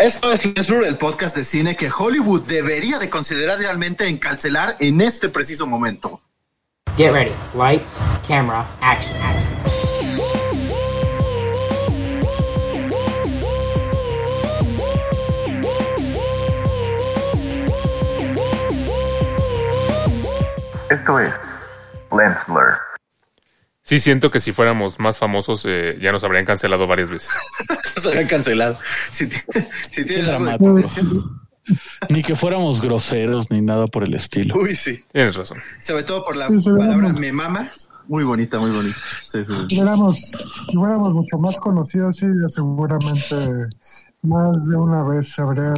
Esto es el podcast de cine que Hollywood debería de considerar realmente en cancelar en este preciso momento. Get ready. Lights, camera, action, action. Esto es Lens Blur. Sí, siento que si fuéramos más famosos eh, ya nos habrían cancelado varias veces. Nos habrían cancelado. Si, si tienes. Ni que fuéramos groseros ni nada por el estilo. Uy, sí. Tienes razón. Sobre todo por la Sí, palabra me mama. Muy bonita, muy bonita. Sí, sí. Si fuéramos, si fuéramos mucho más conocidos, sí, seguramente más de una vez habría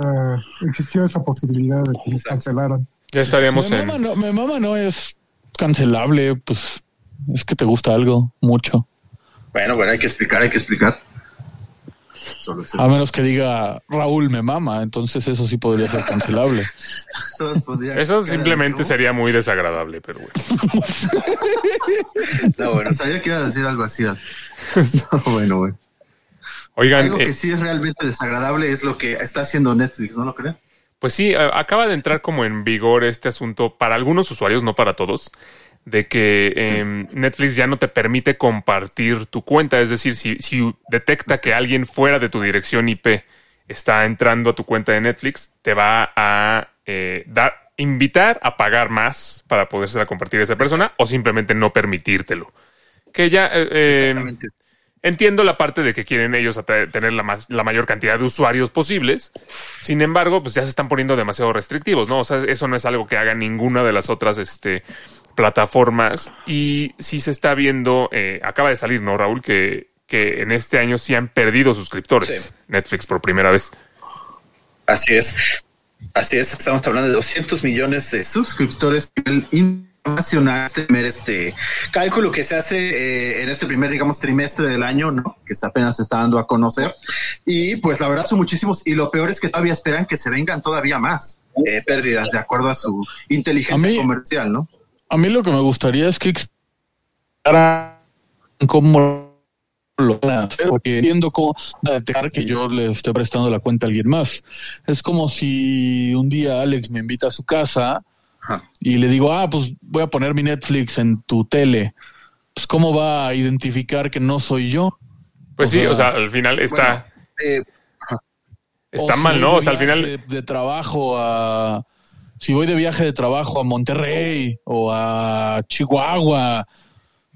existido esa posibilidad de que nos cancelaran. Ya estaríamos Me mama, en... no, me mama no es cancelable, pues es que te gusta algo mucho. Bueno, bueno, hay que explicar, hay que explicar. Solo. A menos que diga Raúl me mama, entonces eso sí podría ser cancelable. Eso simplemente sería muy desagradable, pero bueno. No, bueno, sabía que ibas a decir algo así. No, bueno, bueno. Oigan, Algo eh, que sí es realmente desagradable es lo que está haciendo Netflix, ¿no lo creen? Pues sí, acaba de entrar como en vigor este asunto para algunos usuarios, no para todos, de que em, Netflix ya no te permite compartir tu cuenta. Es decir, si, si detecta que alguien fuera de tu dirección IP está entrando a tu cuenta de Netflix, te va a eh, dar, invitar a pagar más para podérsela compartir a esa persona o simplemente no permitírtelo. Que ya eh, Exactamente. Entiendo la parte de que quieren ellos tener la, más- la mayor cantidad de usuarios posibles. Sin embargo, pues ya se están poniendo demasiado restrictivos, ¿no? O sea, eso no es algo que haga ninguna de las otras este, plataformas. Y sí se está viendo, eh, acaba de salir, ¿no, Raúl? Que, que en este año sí han perdido suscriptores. Sí. Netflix por primera vez. Así es. Así es. Estamos hablando de 200 millones de suscriptores a nivel internacional. Este primer este cálculo que se hace eh, en este primer, digamos, trimestre del año, ¿no? Que se apenas se está dando a conocer. Y pues la verdad son muchísimos. Y lo peor es que todavía esperan que se vengan todavía más eh, pérdidas de acuerdo a su inteligencia A mí- comercial, ¿no? A mí lo que me gustaría es que explicaran cómo lo van a hacer, porque entiendo cómo detectar que yo le esté prestando la cuenta a alguien más. Es como si un día Alex me invita a su casa Ajá. y le digo, ah, pues voy a poner mi Netflix en tu tele. Pues cómo va a identificar que no soy yo. Pues O sí, sea, o sea, al final está, Eh, está mal, ¿no? O sea, al final... De, de trabajo a. Si voy de viaje de trabajo a Monterrey o a Chihuahua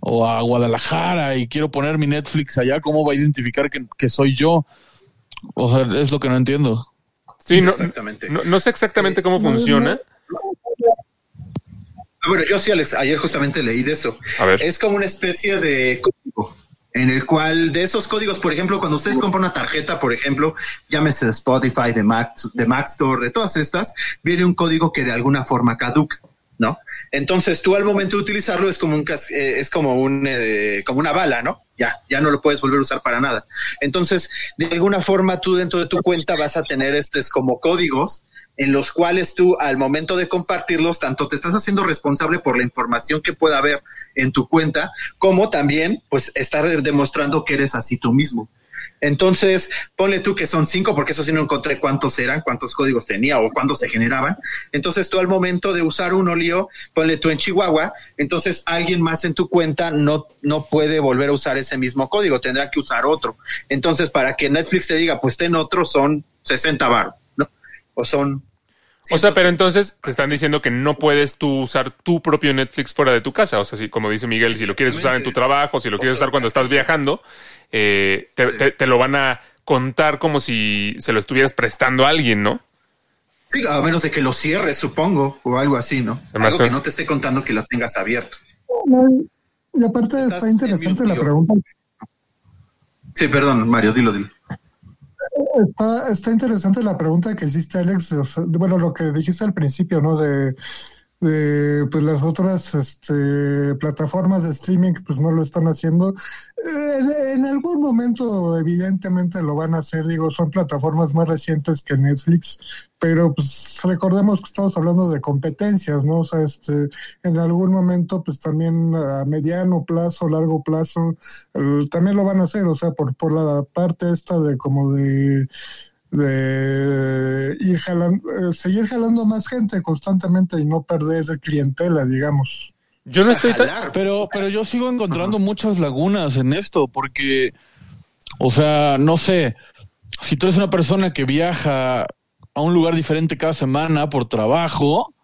o a Guadalajara y quiero poner mi Netflix allá, ¿cómo va a identificar que, que soy yo? O sea, es lo que no entiendo. Sí, no, exactamente. no, no sé exactamente cómo funciona. Ah, Bueno, yo sí, Alex, ayer justamente leí de eso. A ver. Es como una especie de código en el cual de esos códigos, por ejemplo, cuando ustedes compran una tarjeta, por ejemplo, llámese de Spotify, de Mac, de Mac Store, de todas estas, viene un código que de alguna forma caduca, ¿no? Entonces tú al momento de utilizarlo es como un eh, es como un eh, como una bala, ¿no? Ya, ya no lo puedes volver a usar para nada. Entonces, de alguna forma tú dentro de tu cuenta vas a tener estos como códigos en los cuales tú al momento de compartirlos, tanto te estás haciendo responsable por la información que pueda haber en tu cuenta, como también pues estar demostrando que eres así tú mismo. Entonces, ponle tú que son cinco, porque eso sí no encontré cuántos eran, cuántos códigos tenía o cuándo se generaban. Entonces, tú al momento de usar uno, lío, ponle tú en Chihuahua, entonces alguien más en tu cuenta no, no puede volver a usar ese mismo código, tendrá que usar otro. Entonces, para que Netflix te diga, pues ten otro, son 60 bar, ¿no? O son... O sea, pero entonces te están diciendo que no puedes tú usar tu propio Netflix fuera de tu casa. O sea, si, como dice Miguel, si lo quieres usar en tu trabajo, si lo quieres usar cuando estás viajando, eh, te, te- te lo van a contar como si se lo estuvieras prestando a alguien, ¿no? Sí, a menos de que lo cierres, supongo, o algo así, ¿no? Algo hace- que no te esté contando que lo tengas abierto. No, y aparte está interesante la pregunta. Sí, perdón, Mario, dilo, dilo. Está, está interesante la pregunta que hiciste, Alex. bueno, lo que dijiste al principio, ¿no? De, de, pues las otras este, plataformas de streaming pues no lo están haciendo. Eh, En, en algún momento evidentemente lo van a hacer, digo, son plataformas más recientes que Netflix, pero pues recordemos que estamos hablando de competencias, ¿no? O sea, este, en algún momento pues también a mediano plazo, largo plazo, eh, también lo van a hacer, o sea, por, por la parte esta de como de de ir jalando, eh, seguir jalando más gente constantemente y no perder clientela, digamos. Yo no estoy tan... Pero, pero yo sigo encontrando muchas lagunas en esto, porque, o sea, no sé, si tú eres una persona que viaja a un lugar diferente cada semana por trabajo,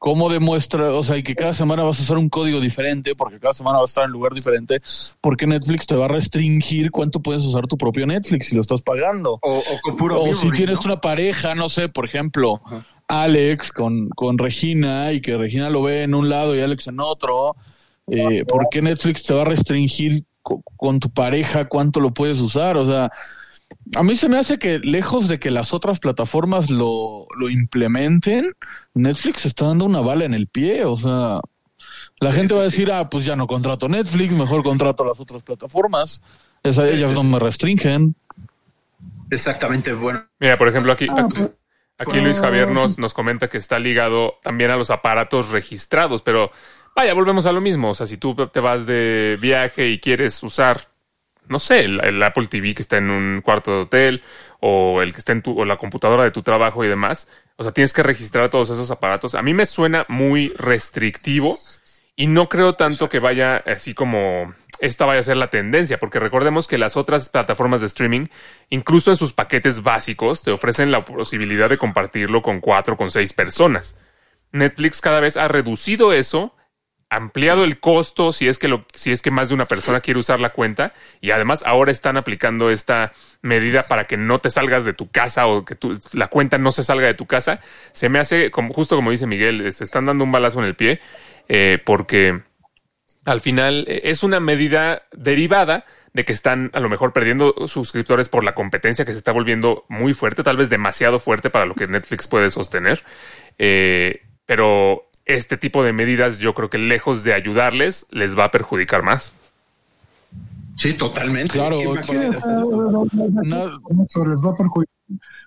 ¿cómo demuestra, o sea, y que cada semana vas a usar un código diferente, porque cada semana vas a estar en un lugar diferente, porque Netflix te va a restringir cuánto puedes usar tu propio Netflix si lo estás pagando? O, o con puro O si tienes ¿no? una pareja, no sé, por ejemplo, Alex con, con Regina y que Regina lo ve en un lado y Alex en otro, eh, ¿por qué Netflix te va a restringir co- con tu pareja cuánto lo puedes usar? O sea, a mí se me hace que lejos de que las otras plataformas lo, lo implementen, Netflix está dando una bala en el pie, o sea... La gente va a decir, ah, pues ya no contrato Netflix, mejor contrato las otras plataformas. Esa, ellas no me restringen. Exactamente, bueno. Mira, por ejemplo, aquí, Ah, aquí, pues, aquí Luis Javier nos, nos comenta que está ligado también a los aparatos registrados, pero vaya, volvemos a lo mismo. O sea, si tú te vas de viaje y quieres usar, no sé, el, Apple TV que está en un cuarto de hotel o el que está en tu, o la computadora de tu trabajo y demás, o sea, tienes que registrar todos esos aparatos. A mí me suena muy restrictivo y no creo tanto que vaya así como esta vaya a ser la tendencia, porque recordemos que las otras plataformas de streaming, incluso en sus paquetes básicos, te ofrecen la posibilidad de compartirlo con cuatro, con seis personas. Netflix cada vez ha reducido eso, ampliado el costo si es que lo, si es que más de una persona quiere usar la cuenta y además ahora están aplicando esta medida para que no te salgas de tu casa o que la cuenta no se salga de tu casa. Se me hace como justo como dice Miguel, se están dando un balazo en el pie eh, porque al final eh, es una medida derivada de que están a lo mejor perdiendo suscriptores por la competencia que se está volviendo muy fuerte, tal vez demasiado fuerte para lo que Netflix puede sostener. Eh, pero este tipo de medidas yo creo que lejos de ayudarles, les va a perjudicar más. Sí, totalmente. Claro, ¿Quién va a Sí, querer o hacer sea, eso? no, no, no, No. eso les va a perjudicar.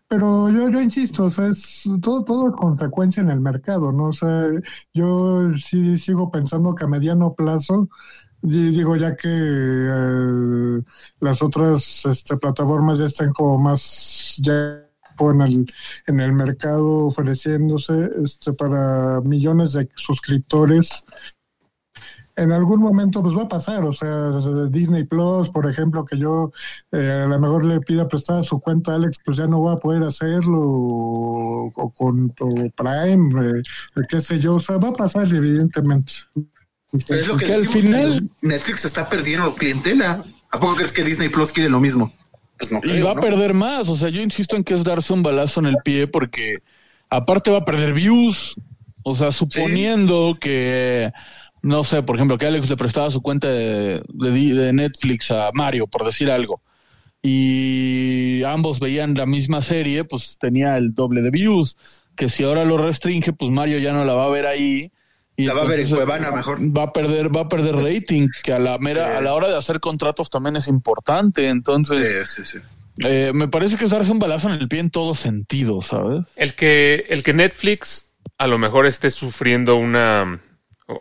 Pero yo, yo insisto, o sea, es todo, todo es consecuencia en el mercado, ¿no? O sea, yo sí sigo pensando que a mediano plazo, di- digo, ya que eh, las otras este, plataformas ya están como más ya en el, en el mercado ofreciéndose este, para millones de suscriptores, en algún momento pues va a pasar, o sea, Disney Plus, por ejemplo, que yo eh, a lo mejor le pida prestada su cuenta a Alex, pues ya no va a poder hacerlo, o, o con o Prime, eh, qué sé yo, o sea, va a pasar evidentemente. Pero es lo que que al final- Netflix está perdiendo clientela. ¿A poco crees que Disney Plus quiere lo mismo? Pues no Y va a ¿no? perder más. O sea, yo insisto en que es darse un balazo en el pie porque aparte va a perder views. O sea, suponiendo que, no sé, por ejemplo, que Alex le prestaba su cuenta de, de Netflix a Mario, por decir algo, y ambos veían la misma serie, pues tenía el doble de views. Que si ahora lo restringe, pues Mario ya no la va a ver ahí. Y La va a ver en Cuevana mejor. Va a perder, va a perder rating, que a la mera, a la hora de hacer contratos también es importante. Entonces, Sí, sí, sí. eh, me parece que es darse un balazo en el pie en todo sentido, ¿sabes? El que, el que Netflix a lo mejor esté sufriendo una,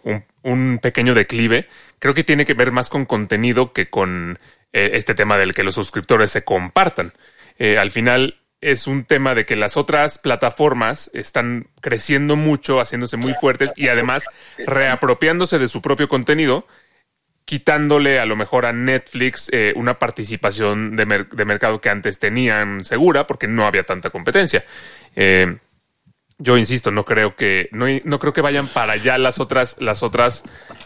un, un pequeño declive, creo que tiene que ver más con contenido que con eh, este tema del que los suscriptores se compartan. Eh, al final es un tema de que las otras plataformas están creciendo mucho, haciéndose muy fuertes y además reapropiándose de su propio contenido, quitándole a lo mejor a Netflix eh, una participación de, mer- de mercado que antes tenían segura porque no había tanta competencia. Eh, yo insisto, no creo que no, no creo que vayan para allá las otras las otras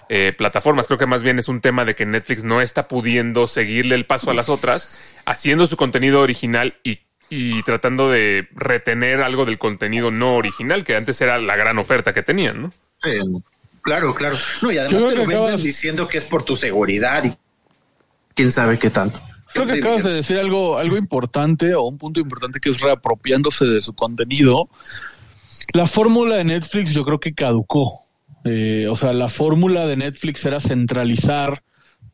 eh, plataformas. Creo que más bien es un tema de que Netflix no está pudiendo seguirle el paso a las otras, haciendo su contenido original y, y tratando de retener algo del contenido no original que antes era la gran oferta que tenían, ¿no? Sí, claro, claro. No, y además Yo te lo venden acabas- diciendo que es por tu seguridad y quién sabe qué tanto. Creo que acabas de decir algo, algo importante o un punto importante que es reapropiándose de su contenido. La fórmula de Netflix yo creo que caducó. Eh, o sea, la fórmula de Netflix era centralizar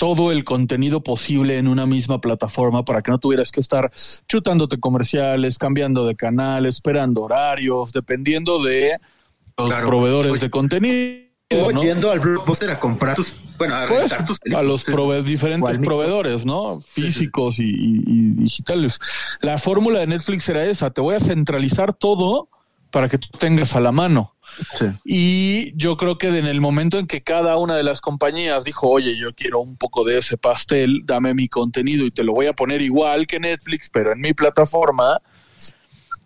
todo el contenido posible en una misma plataforma para que no tuvieras que estar chutándote comerciales, cambiando de canal, esperando horarios, dependiendo de los Claro. proveedores Oye. de contenido. O ¿no? yendo al blockbuster a comprar tus, bueno, a Pues, tus a los prove- diferentes proveedores, ¿no? Físicos y, y- y digitales. La fórmula de Netflix era esa, te voy a centralizar todo para que tú tengas a la mano. Sí. Y yo creo que en el momento en que cada una de las compañías dijo, oye, yo quiero un poco de ese pastel, dame mi contenido y te lo voy a poner igual que Netflix, pero en mi plataforma,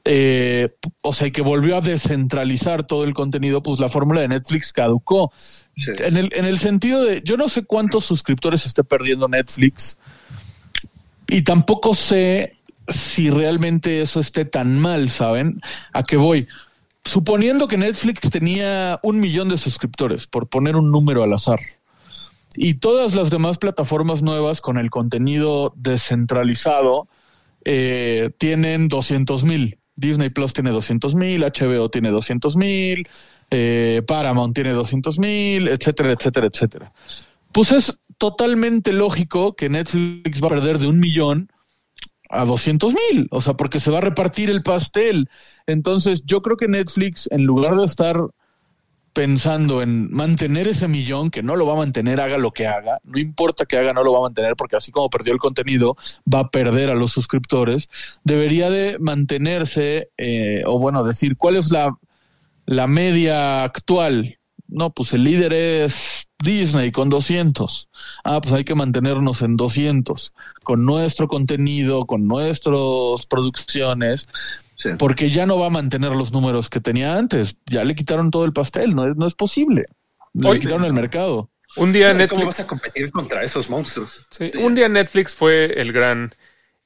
eh, o sea, y que volvió a descentralizar todo el contenido, pues la fórmula de Netflix caducó. Sí. En el, en el sentido de, yo no sé cuántos suscriptores esté perdiendo Netflix y tampoco sé si realmente eso esté tan mal, ¿saben? ¿A qué voy? Suponiendo que Netflix tenía un millón de suscriptores, por poner un número al azar, y todas las demás plataformas nuevas con el contenido descentralizado eh, tienen 200 mil. Disney Plus tiene 200 mil, HBO tiene 200 mil, eh, Paramount tiene 200 mil, etcétera, etcétera, etcétera. Pues es totalmente lógico que Netflix va a perder de un millón a 200 mil, o sea, porque se va a repartir el pastel. Entonces, yo creo que Netflix, en lugar de estar pensando en mantener ese millón, que no lo va a mantener, haga lo que haga, no importa que haga, no lo va a mantener, porque así como perdió el contenido, va a perder a los suscriptores, debería de mantenerse, eh, o bueno, decir cuál es la, la media actual. No, pues el líder es Disney con 200. Ah, pues hay que mantenernos en 200, con nuestro contenido, con nuestras producciones, Sí. porque ya no va a mantener los números que tenía antes. Ya le quitaron todo el pastel, no es, no es posible. Le quitaron el mercado. Un día ¿Cómo Netflix, vas a competir contra esos monstruos? sí, un día Netflix fue el gran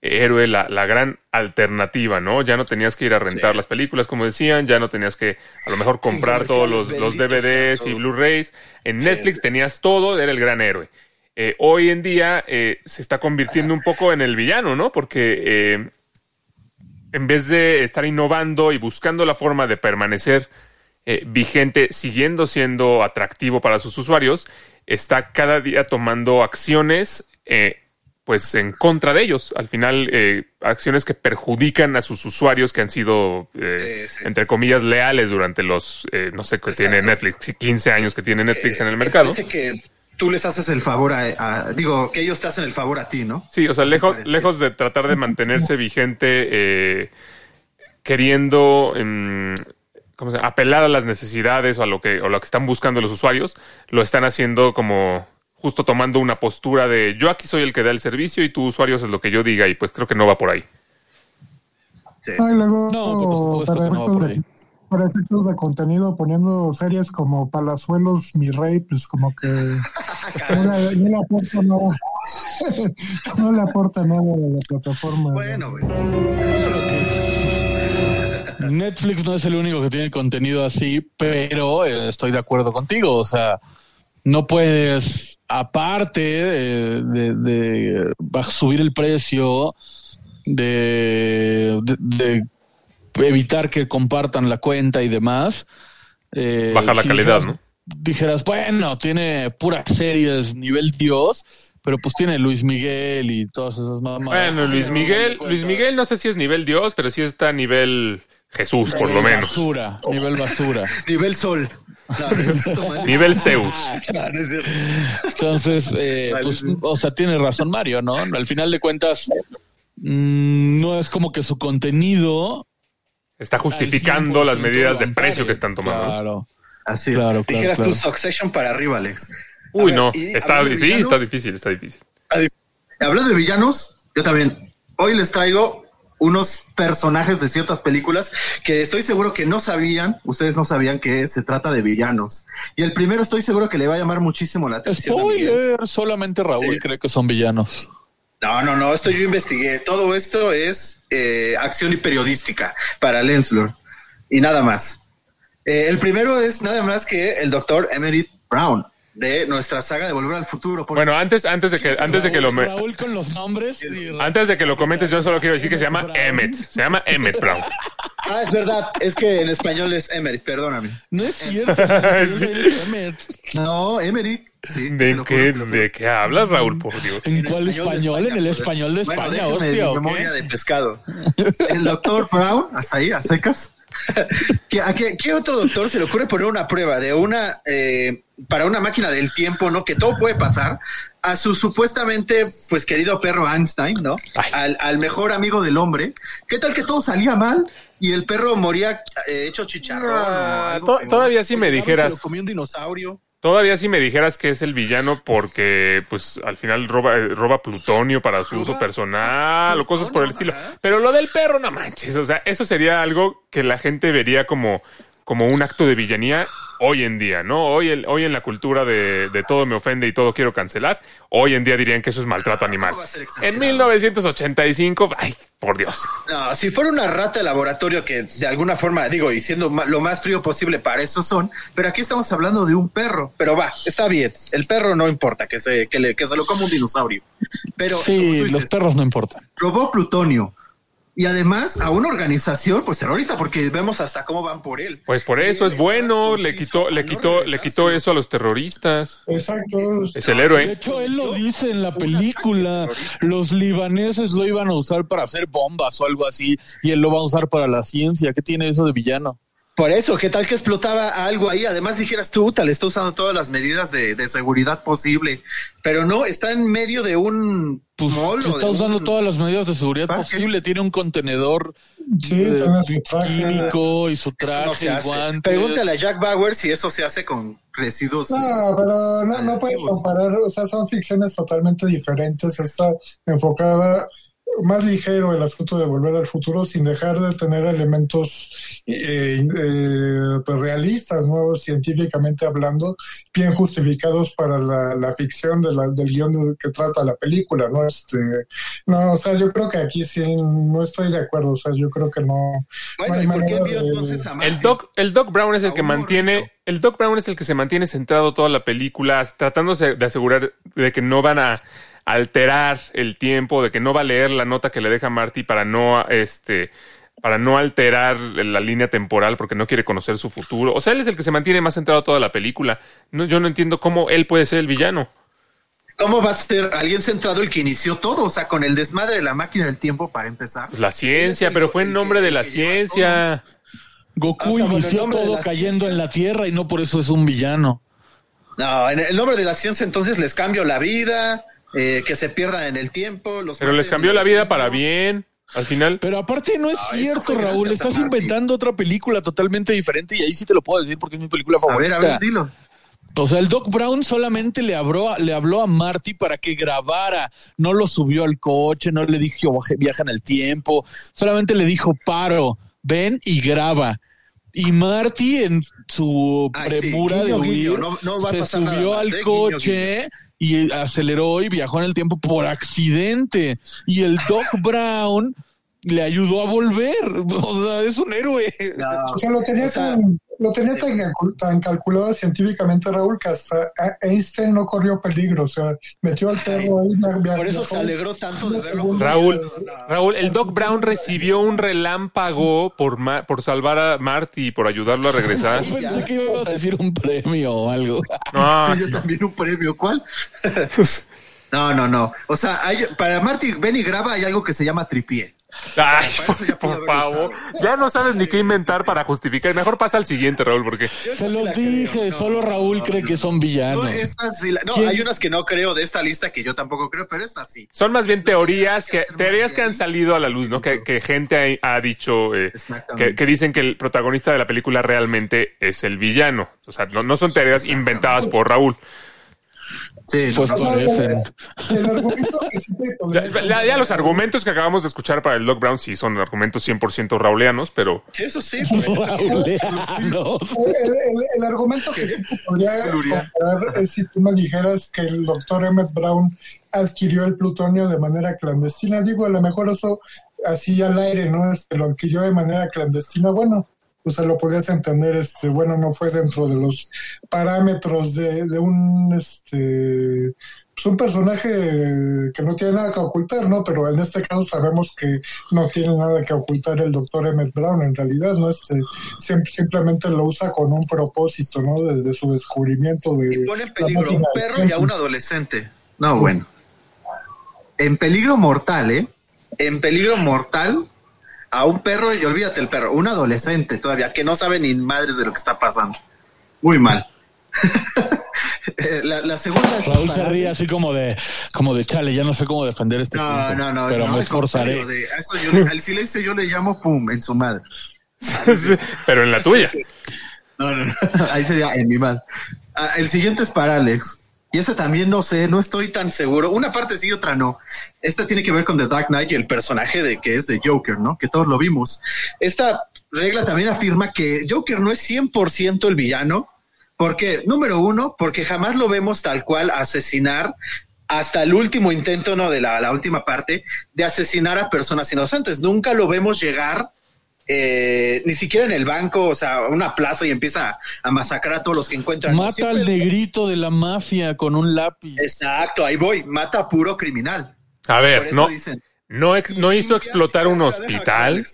héroe, la, la gran alternativa, ¿no? Ya no tenías que ir a rentar Sí. las películas, como decían, ya no tenías que a lo mejor comprar todos los, los DVDs y. Blu-rays. En Sí. Netflix tenías todo, era el gran héroe. Eh, hoy en día eh, se está convirtiendo un poco en el villano, ¿no? Porque eh, en vez de estar innovando y buscando la forma de permanecer vigente, siguiendo siendo atractivo para sus usuarios, está cada día tomando acciones pues en contra de ellos. Al final, eh, acciones que perjudican a sus usuarios que han sido, eh, Sí, sí. entre comillas, leales durante los, eh, no sé, que tiene. Netflix, 15 años que tiene Netflix en el Eh, mercado. Parece que tú les haces el favor a, a- digo, que ellos te hacen el favor a ti, ¿no? Sí, o sea, lejos, lejos de tratar de mantenerse vigente, eh, queriendo em, ¿cómo se apelar a las necesidades o a lo que o lo que están buscando los usuarios, lo están haciendo como justo tomando una postura de yo aquí soy el que da el servicio y tu usuario haces lo que yo diga y pues creo que no va por ahí. Sí. Luego, No, para, no va de, ahí. para efectos de contenido, poniendo series como Palazuelos, Mi Rey, pues como que no le, no le aporta nada. no le aporta nada a la plataforma. Bueno, güey. Netflix no es el único que tiene contenido así, pero eh, estoy de acuerdo contigo. O sea, no puedes, aparte de, de- de subir el precio, de, de- de evitar que compartan la cuenta y demás. eh, Bajar la si calidad, dijeras- ¿no? Dijeras, bueno, tiene puras series nivel Dios, pero pues tiene Luis Miguel y todas esas mamadas. Bueno, Luis Miguel, Luis Miguel no sé si es nivel Dios, pero sí está a nivel Jesús, por lo Nivel menos. Basura, nivel basura. Nivel sol. No. Nivel Zeus. No, no es cierto. Entonces, eh, Vale, pues, sí. o sea, tiene razón Mario, ¿no? Al final de cuentas, mm, no es como que su contenido Está justificando las 100% medidas de precio que están tomando. Claro. Así es. claro, Dijeras claro. tu Succession para arriba, Alex. Uy, ver, no. Está, sí, villanos, está difícil, está difícil. Hablando de villanos, yo también. Hoy les traigo unos personajes de ciertas películas que estoy seguro que no sabían, ustedes no sabían que se trata de villanos. Y el primero estoy seguro que le va a llamar muchísimo la atención. Spoiler, solamente Raúl Sí. cree que son villanos. No, no, no, esto yo investigué. Todo esto es eh, acción y periodística para Lensflor. Y nada más. Eh, el primero es nada más que el doctor Emery Brown de nuestra saga de Volver al Futuro. Bueno, antes, antes de que, antes de que lo me- Raúl con los nombres. y antes de que lo comentes, yo solo quiero decir que se llama Emmet. Se llama Emmet Brown. Ah, es verdad, es que en español es Emery, perdóname. No es cierto. Sí. No, Emery. Sí, ¿De qué, juro, ¿De qué hablas, Raúl? Por Dios. ¿En En cuál español? ¿En el español de Bueno, España, déjame hostia? mi ¿o qué? memoria de pescado. El doctor Brown, hasta ahí, a secas. ¿Qué, a qué, qué otro doctor se le ocurre poner una prueba de una eh, para una máquina del tiempo, ¿no? Que todo puede pasar, a su supuestamente, pues querido perro Einstein, ¿no? Al, al mejor amigo del hombre. ¿Qué tal que todo salía mal y el perro moría eh, hecho chicharrón? Ah, o algo to- peor? todavía sí me Se dijeras. lo comió un dinosaurio. Todavía si me dijeras que es el villano porque, pues, al final roba, eh, roba plutonio para su uso personal o cosas por el estilo. Pero lo del perro, no manches. O sea, eso sería algo que la gente vería como, como un acto de villanía hoy en día, ¿no? Hoy, el- hoy en la cultura de, de todo me ofende y todo quiero cancelar, hoy en día dirían que eso es maltrato animal. En exagerado? 1985, ay, por Dios. No, si fuera una rata de laboratorio que de alguna forma, digo, y siendo lo más frío posible para eso son, pero aquí estamos hablando de un perro. Pero va, está bien. El perro no importa que se, que le, que se lo coma un dinosaurio. Pero Sí, los perros no importan. robó plutonio. Y además a una organización, pues terrorista, porque vemos hasta cómo van por él. Pues por eso es bueno, le quitó, le quitó, le quitó eso a los terroristas. Exacto. Es el De héroe. hecho, él lo dice en la película. Los libaneses lo iban a usar para hacer bombas o algo así, y él lo va a usar para la ciencia. ¿Qué tiene eso de villano? Por eso, ¿qué tal que explotaba algo ahí? Además dijeras tú, tal, está usando todas las medidas de, de seguridad posible, pero no, está en medio de un Pues mall está de usando un- todas las medidas de seguridad parque. posible. Tiene un contenedor Sí, eh, tiene su traje. químico y su no traje, y guantes. Pregúntale a Jack Bauer si eso se hace con residuos. No, pero no, no puedes comparar, o sea, son ficciones totalmente diferentes. Está enfocada más ligero el asunto de volver al futuro sin dejar de tener elementos eh, eh, pues realistas, ¿no? científicamente hablando, bien justificados para la, la ficción de la- del guion que trata la película, ¿no? Este, no, o sea, yo creo que aquí sí no estoy de acuerdo, o sea, yo creo que no. Bueno, no hay ¿y por qué manera envió de- entonces a El? Doc, el Doc Brown es el que mantiene, el Doc Brown es el que se mantiene centrado toda la película, tratándose de asegurar de que no van a alterar el tiempo, de que no va a leer la nota que le deja Marty para no, este, para no alterar la línea temporal porque no quiere conocer su futuro. O sea, él es el que se mantiene más centrado toda la película. No, yo no entiendo cómo él puede ser el villano. ¿Cómo va a ser alguien centrado el que inició todo? O sea, con el desmadre de la máquina del tiempo para empezar. Pues la ciencia, pero fue en nombre de la ciencia. Goku o sea, inició todo cayendo ciencia. en la Tierra y no por eso es un villano. No, en el nombre de la ciencia entonces les cambio la vida, eh, que se pierdan en el tiempo. Los Pero les cambió la vida para bien, al final. Pero aparte no es Ah, cierto, Raúl. Estás inventando otra película totalmente diferente y ahí sí te lo puedo decir porque es mi película A ver, favorita. a ver, dilo. O sea, el Doc Brown solamente le habló, le habló a Marty para que grabara. No lo subió al coche, no le dijo "Baje- viaja en el tiempo. Solamente le dijo paro, ven y graba. Y Marty en su Ay, sí, premura guiño, de guiño, huir no- no va a se pasar subió al ¿eh? Guiño, coche y aceleró y viajó en el tiempo por accidente. Y el Doc Brown le ayudó a volver. O sea, es un héroe. O sea, lo tenía, O sea, lo tenía tan, tan calculado científicamente, Raúl, que hasta Einstein no corrió peligro. O sea, metió al perro ahí. Por eso se alegró tanto de verlo. segundos. Raúl, Raúl, el Doc Brown recibió un relámpago por, ma- por salvar a Marty y por ayudarlo a regresar. Pensé que ibas a decir un premio o algo. No, Sí, yo también un premio. ¿Cuál? No, no, no. O sea, hay- para Marty, ven y graba, hay algo que se llama tripié. Ay, por favor. Ya no sabes ni qué inventar para justificar. Mejor pasa al siguiente, Raúl, porque Se los dije, solo Raúl cree que son No, villanos. sí la- no, ¿Quién? hay unas que no creo de esta lista que yo tampoco creo, pero estas sí. son más bien teorías que teorías que han salido a la luz, ¿no? Que, que gente ha, ha dicho eh, que, que dicen que el protagonista de la película realmente es el villano. O sea, no, no son teorías inventadas por Raúl. Sí, Pues parecen. te Ya, podría- ya- ya los argumentos que acabamos de escuchar para el Doc Brown sí son argumentos 100% rauleanos, pero Sí, eso sí. Rauleanos. El, el- el argumento que sí te podría comparar es si tú me dijeras que el doctor Emmett Brown adquirió el plutonio de manera clandestina. Digo, a lo mejor eso así al aire, ¿no? Este, lo adquirió de manera clandestina. Bueno, pues se lo podrías entender, este, bueno, no fue dentro de los parámetros de, de un, este, pues un personaje que no tiene nada que ocultar, ¿no? Pero en este caso sabemos que no tiene nada que ocultar el doctor Emmett Brown, en realidad, ¿no? Este, sim- simplemente lo usa con un propósito, ¿no? Desde su descubrimiento de... Y pone en peligro a un perro y a un adolescente. No, bueno. En peligro mortal, ¿eh? En peligro mortal a un perro y olvídate el perro, un adolescente todavía que no sabe ni madres de lo que está pasando. Muy mal. Eh, la, la segunda es Raúl se ríe así como de, como de chale, ya no sé cómo defender este No, punto, no, no. pero no, me esforzaré. de- eso yo al silencio yo le llamo pum en su madre. Sí, Pero en la tuya. No, no, no. Ahí sería en mi mal. Ah, el siguiente es para Alex. Y ese también no sé, no estoy tan seguro. Una parte sí, otra no. Esta tiene que ver con The Dark Knight y el personaje de que es de Joker, ¿no? Que todos lo vimos. Esta regla también afirma que Joker no es 100% el villano. Porque, número uno, porque jamás lo vemos tal cual asesinar hasta el último intento, ¿no? De la, la última parte, de asesinar a personas inocentes. Nunca lo vemos llegar eh, ni siquiera en el banco, o sea, una plaza y empieza a, masacrar a todos los que encuentran. Mata al Siempre- negrito de la mafia con un lápiz. Exacto, ahí voy, mata a puro criminal. A ver, no, dicen. no, ex- no hizo explotar un hospital.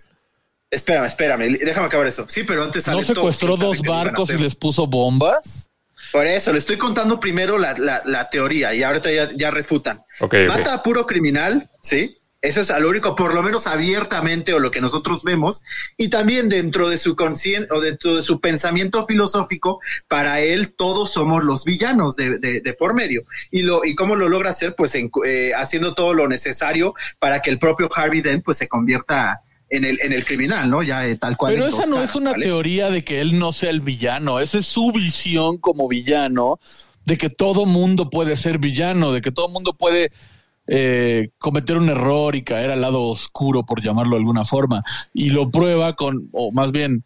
Espérame, espérame, déjame acabar eso. Sí, pero antes ¿No secuestró dos barcos y les puso bombas? Por eso, le estoy contando primero la, la- la teoría y ahorita ya, ya refutan. Mata a puro criminal, ¿sí? Eso es a lo único, por lo menos abiertamente, o lo que nosotros vemos, y también dentro de su consciente o dentro de su pensamiento filosófico, para él todos somos los villanos de, de- de por medio. Y lo y cómo lo logra hacer, pues en- eh, haciendo todo lo necesario para que el propio Harvey Dent pues se convierta en el en el criminal, ¿no? Ya eh, tal cual. Pero esa no caras, es una ¿vale? teoría de que él no sea el villano, esa es su visión como villano, de que todo mundo puede ser villano, de que todo mundo puede eh, cometer un error y caer al lado oscuro, por llamarlo de alguna forma, y lo prueba con, o más bien,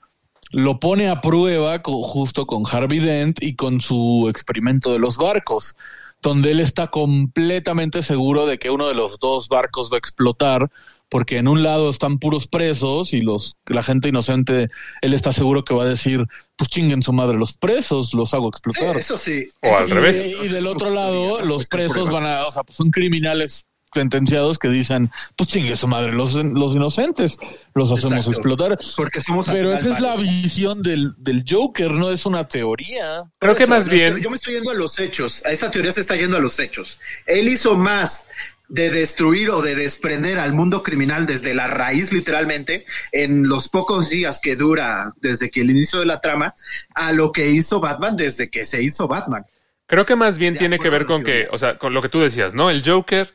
lo pone a prueba justo con Harvey Dent y con su experimento de los barcos, donde él está completamente seguro de que uno de los dos barcos va a explotar, porque en un lado están puros presos y los la gente inocente, él está seguro que va a decir, pues chinguen su madre los presos, los hago Sí, explotar. eso sí. O eso al sí. revés. Y, y del otro lado, los presos van a, o sea, pues son criminales sentenciados que dicen, pues chingue su madre, los, los inocentes los hacemos Exacto. explotar. Porque somos Pero esa es la visión del, del Joker, no es una teoría. Creo que más no, bien, Yo me estoy yendo a los hechos. A esta teoría se está yendo a los hechos. Él hizo más de destruir o de desprender al mundo criminal desde la raíz, literalmente, en los pocos días que dura desde que el inicio de la trama, a lo que hizo Batman desde que se hizo Batman. creo que más bien De tiene que ver con que, o sea, con lo que tú decías, ¿no? El Joker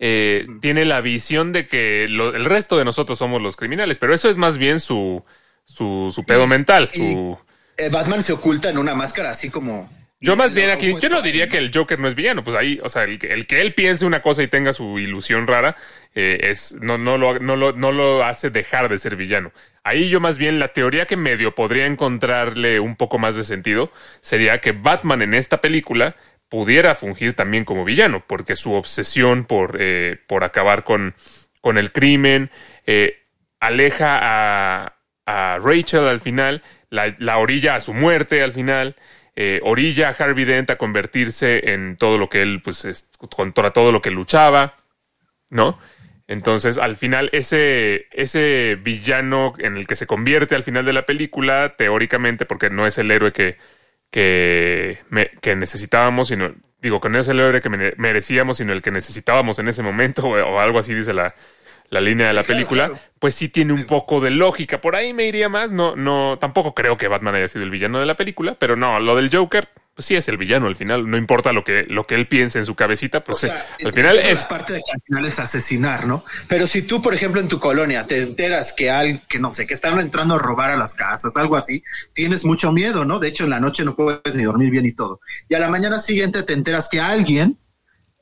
eh, tiene la visión de que lo- el resto de nosotros somos los criminales, pero eso es más bien su, su, su pedo mental, su... Eh, Batman se oculta en una máscara así como... Yo más bien aquí, yo no diría que el Joker no es villano, pues ahí, o sea, el, que- el que él piense una cosa y tenga su ilusión rara, eh, es, no, no, lo, no, lo, no lo hace dejar de ser villano. Ahí yo más bien la teoría que medio podría encontrarle un poco más de sentido sería que Batman en esta película pudiera fungir también como villano, porque su obsesión por, eh, por acabar con, con el crimen eh, aleja a, a Rachel al final, la, la orilla a su muerte al final, eh, orilla a Harvey Dent a convertirse en todo lo que él, pues, es- contra todo lo que luchaba, ¿no? Entonces, al final, ese, ese villano en el que se convierte al final de la película, teóricamente, porque no es el héroe que, que, que necesitábamos, sino, digo, que no es el héroe que mere- merecíamos, sino el que necesitábamos en ese momento, o, o algo así dice la, la línea de la película, claro. pues sí tiene un poco de lógica. Por ahí me iría más. No, no, tampoco creo que Batman haya sido el villano de la película, pero no, lo del Joker, pues sí es el villano al final. No importa lo que, lo que él piense en su cabecita, pues O sea, eh, al final es. parte de que al final es asesinar, ¿no? Pero si tú, por ejemplo, en tu colonia te enteras que hay, que no sé, que están entrando a robar a las casas, algo así, tienes mucho miedo, ¿no? De hecho, en la noche no puedes ni dormir bien y todo. Y a la mañana siguiente te enteras que alguien,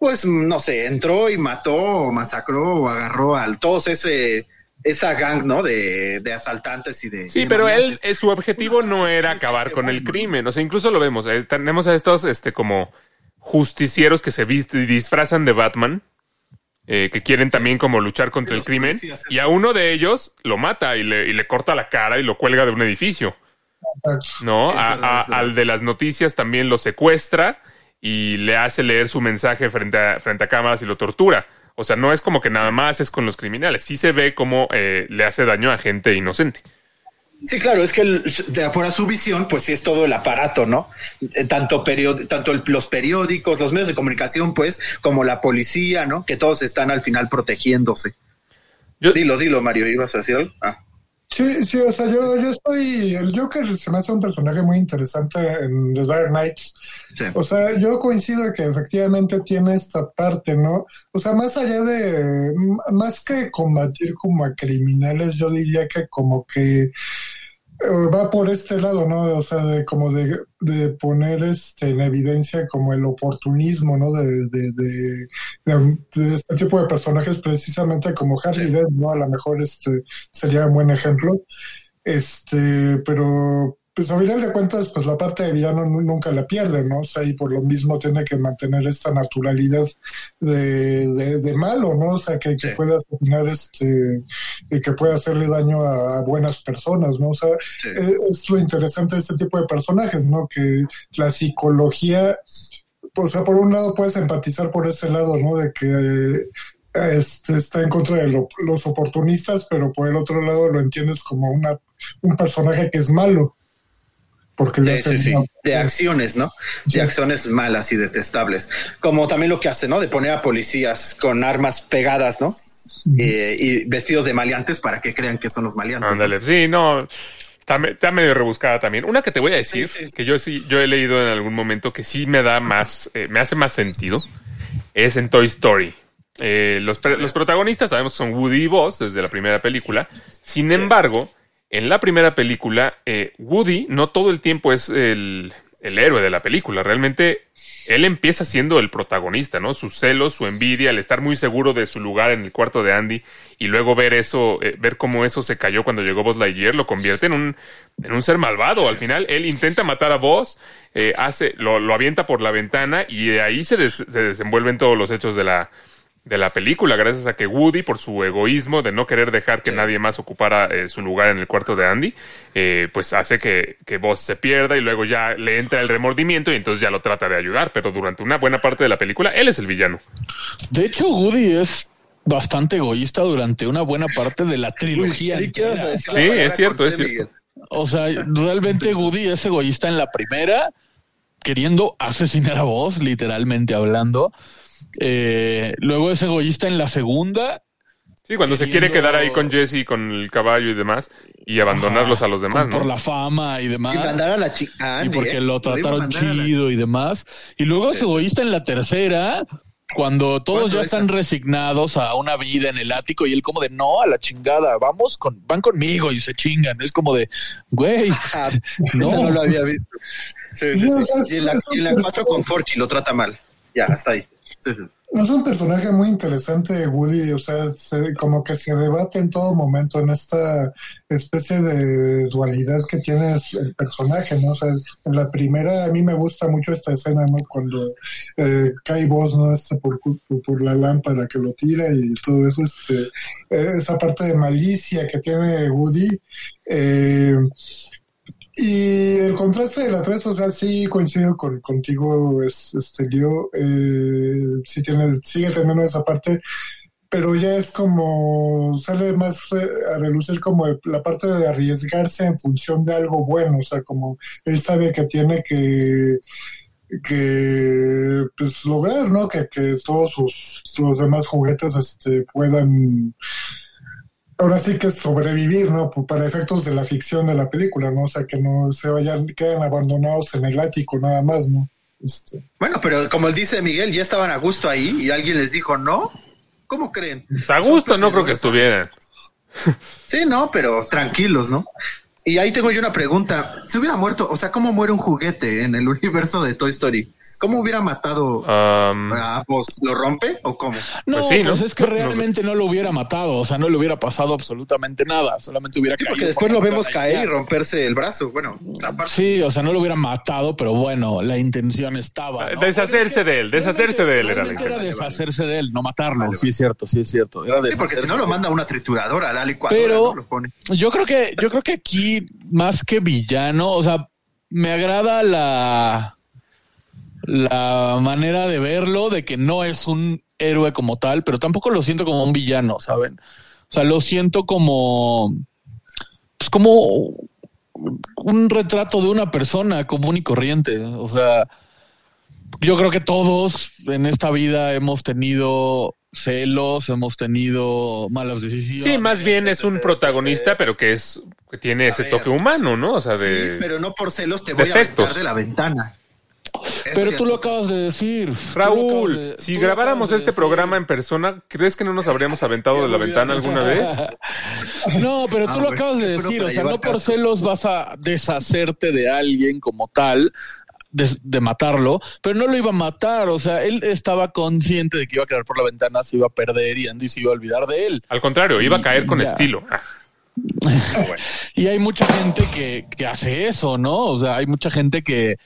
pues, no sé, entró y mató o masacró o agarró a todos ese, esa gang, ¿no? De, de asaltantes y de... Sí, de pero él, eh, su objetivo no era acabar con el crimen. O sea, incluso lo vemos. eh, tenemos a estos, este, como justicieros que se viste- disfrazan de Batman, eh, que quieren también como luchar contra el crimen. Y a uno de ellos lo mata y le, y le corta la cara y lo cuelga de un edificio. ¿No? A- a- al de las noticias también lo secuestra y le hace leer su mensaje frente a, frente a cámaras y lo tortura. O sea, no es como que nada más es con los criminales. Sí se ve como eh, le hace daño a gente inocente. Sí, claro, es que el- de afuera su visión, pues sí es todo el aparato, ¿no? Eh, Tanto, period- tanto el- los periódicos, los medios de comunicación, pues, como la policía, ¿no? Que todos están al final protegiéndose. Yo- Dilo, dilo, Mario, ¿ibas a decir algo? Ah. Sí, sí, o sea, yo, yo estoy. El Joker se me hace un personaje muy interesante en The Dark Knights. Sí. O sea, yo coincido que efectivamente tiene esta parte, ¿no? O sea, más allá de. Más que combatir como a criminales, yo diría que como que. Eh, Va por este lado, ¿no? O sea, de como de, de poner este en evidencia como el oportunismo, ¿no? De, de, de, de- de este tipo de personajes, precisamente como Harry Dent, ¿no? A lo mejor este sería un buen ejemplo. Este, pero pues a final de cuentas, pues la parte de villano nu- nunca la pierde, ¿no? O sea, y por lo mismo tiene que mantener esta naturalidad de, de, de malo, ¿no? O sea, que, que Sí. pueda asesinar este, y que pueda hacerle daño a, a buenas personas, ¿no? O sea, Sí. eh, es lo interesante de este tipo de personajes, ¿no? Que la psicología, o sea, por un lado puedes empatizar por ese lado, ¿no? De que este, está en contra de lo- los oportunistas, pero por el otro lado lo entiendes como una, un personaje que es malo. Porque Sí, sí, sí. De acciones, ¿no? Sí. De acciones malas y detestables. Como también lo que hace, ¿no? De poner a policías con armas pegadas, ¿no? Eh, y vestidos de maleantes para que crean que son los maleantes. ¿no? Ándale, sí, no. Está, me- está medio rebuscada también. Una que te voy a decir, Sí, sí, sí. que yo sí, yo he leído en algún momento que sí me da más, eh, me hace más sentido, es en Toy Story. Eh, los, los protagonistas sabemos que son Woody y Buzz desde la primera película. Sin embargo, en la primera película, eh, Woody no todo el tiempo es el, el héroe de la película. Realmente él empieza siendo el protagonista, ¿no? Sus celos, su envidia, el estar muy seguro de su lugar en el cuarto de Andy y luego ver eso, eh, ver cómo eso se cayó cuando llegó Buzz Lightyear, lo convierte en un, en un ser malvado. Al final, él intenta matar a Buzz, eh, hace, lo, lo avienta por la ventana y de ahí se, des- se desenvuelven todos los hechos de la, de la película, gracias a que Woody, por su egoísmo de no querer dejar que nadie más ocupara eh, su lugar en el cuarto de Andy, eh, pues hace que, que Buzz se pierda y luego ya le entra el remordimiento y entonces ya lo trata de ayudar, pero durante una buena parte de la película él es el villano. De hecho, Woody es bastante egoísta durante una buena parte de la trilogía. Sí, es cierto, es cierto. O sea, realmente Woody es egoísta en la primera, queriendo asesinar a vos, literalmente hablando. Eh, luego es egoísta en la segunda. Sí, cuando se quiere quedar ahí con Jesse, con el caballo y demás, y abandonarlos a los demás, Por la fama y demás. Y mandar a la chica. y porque lo trataron chido y demás. Y luego es egoísta en la tercera, cuando todos ¿Cuándo ya esa? están resignados a una vida en el ático y él como de no, a la chingada, vamos con, van conmigo y se chingan. Es como de, güey, no. No. no lo había visto. Sí, sí, No, sí. es- Y en la, en la cuatro con Forky lo trata mal. Ya, hasta ahí. Es un personaje muy interesante, Woody, o sea, se- como que se debate en todo momento en esta especie de dualidad que tiene el personaje, ¿no? O sea, en la primera a mí me gusta mucho esta escena, ¿no? Cuando eh, cae vos, ¿no? Este por, por, por la lámpara que lo tira y todo eso, este, eh, esa parte de malicia que tiene Woody. Eh, y el contraste de la 3, o sea, sí coincido con, contigo, es, este, Leo, eh, sí tiene, sigue teniendo esa parte, pero ya es como, sale más eh, a relucir como la parte de arriesgarse en función de algo bueno, o sea, como él sabe que tiene que, que pues lograr, ¿no? Que, que todos sus, los demás juguetes este, puedan ahora sí que es sobrevivir, ¿no? Para efectos de la ficción de la película, ¿no? O sea, que no se vayan, queden abandonados en el ático nada más, ¿no? Este, Bueno, pero como él dice Miguel, ya estaban a gusto ahí y alguien les dijo no. ¿Cómo creen? Pues a gusto no creo que estuvieran. Sí, no, pero tranquilos, ¿no? Y ahí tengo yo una pregunta. Si hubiera muerto, o sea, ¿cómo muere un juguete en el universo de Toy Story? ¿Cómo hubiera matado Um, a Buzz? ¿Lo rompe o cómo? no, Pues pues, sí, ¿no? es que No sé. realmente no lo hubiera matado, o sea, no le hubiera pasado absolutamente nada, solamente hubiera Sí, caído porque después por lo vemos caer y romperse el brazo. Bueno, Sí, o sea, no lo hubiera matado, pero bueno, la intención estaba. ¿no? Deshacerse de él, deshacerse de él era la Realmente era intención. deshacerse de él, no matarlo. Sí, es cierto, sí, es cierto. Era Sí, porque si no lo manda a una trituradora, la licuadora, Pero- ¿no? Lo pone. Yo creo que, yo creo que aquí, más que villano, o sea, me agrada la, la manera de verlo, de que no es un héroe como tal, pero tampoco lo siento como un villano, ¿saben? O sea, lo siento como, pues como un retrato de una persona común y corriente. O sea, yo creo que todos en esta vida hemos tenido celos, hemos tenido malas decisiones. Sí, más bien es un protagonista, pero que es que tiene ese ver, toque humano, ¿no? O sea, Sí, de pero no por celos te voy defectos. a aventar de la ventana. Pero tú lo acabas de decir. Raúl, de- si grabáramos de este decir. programa en persona, ¿crees que no nos habríamos aventado de la ventana alguna vez? No, pero Ah, tú lo bueno, acabas de decir, o sea, no por celos vas a deshacerte de alguien como tal, de, de matarlo, pero no lo iba a matar, o sea, él estaba consciente de que iba a quedar por la ventana, se iba a perder y Andy se iba a olvidar de él. Al contrario, iba a caer con Ya. estilo. Ah, Y hay mucha gente que, que hace eso, ¿no? O sea, hay mucha gente que,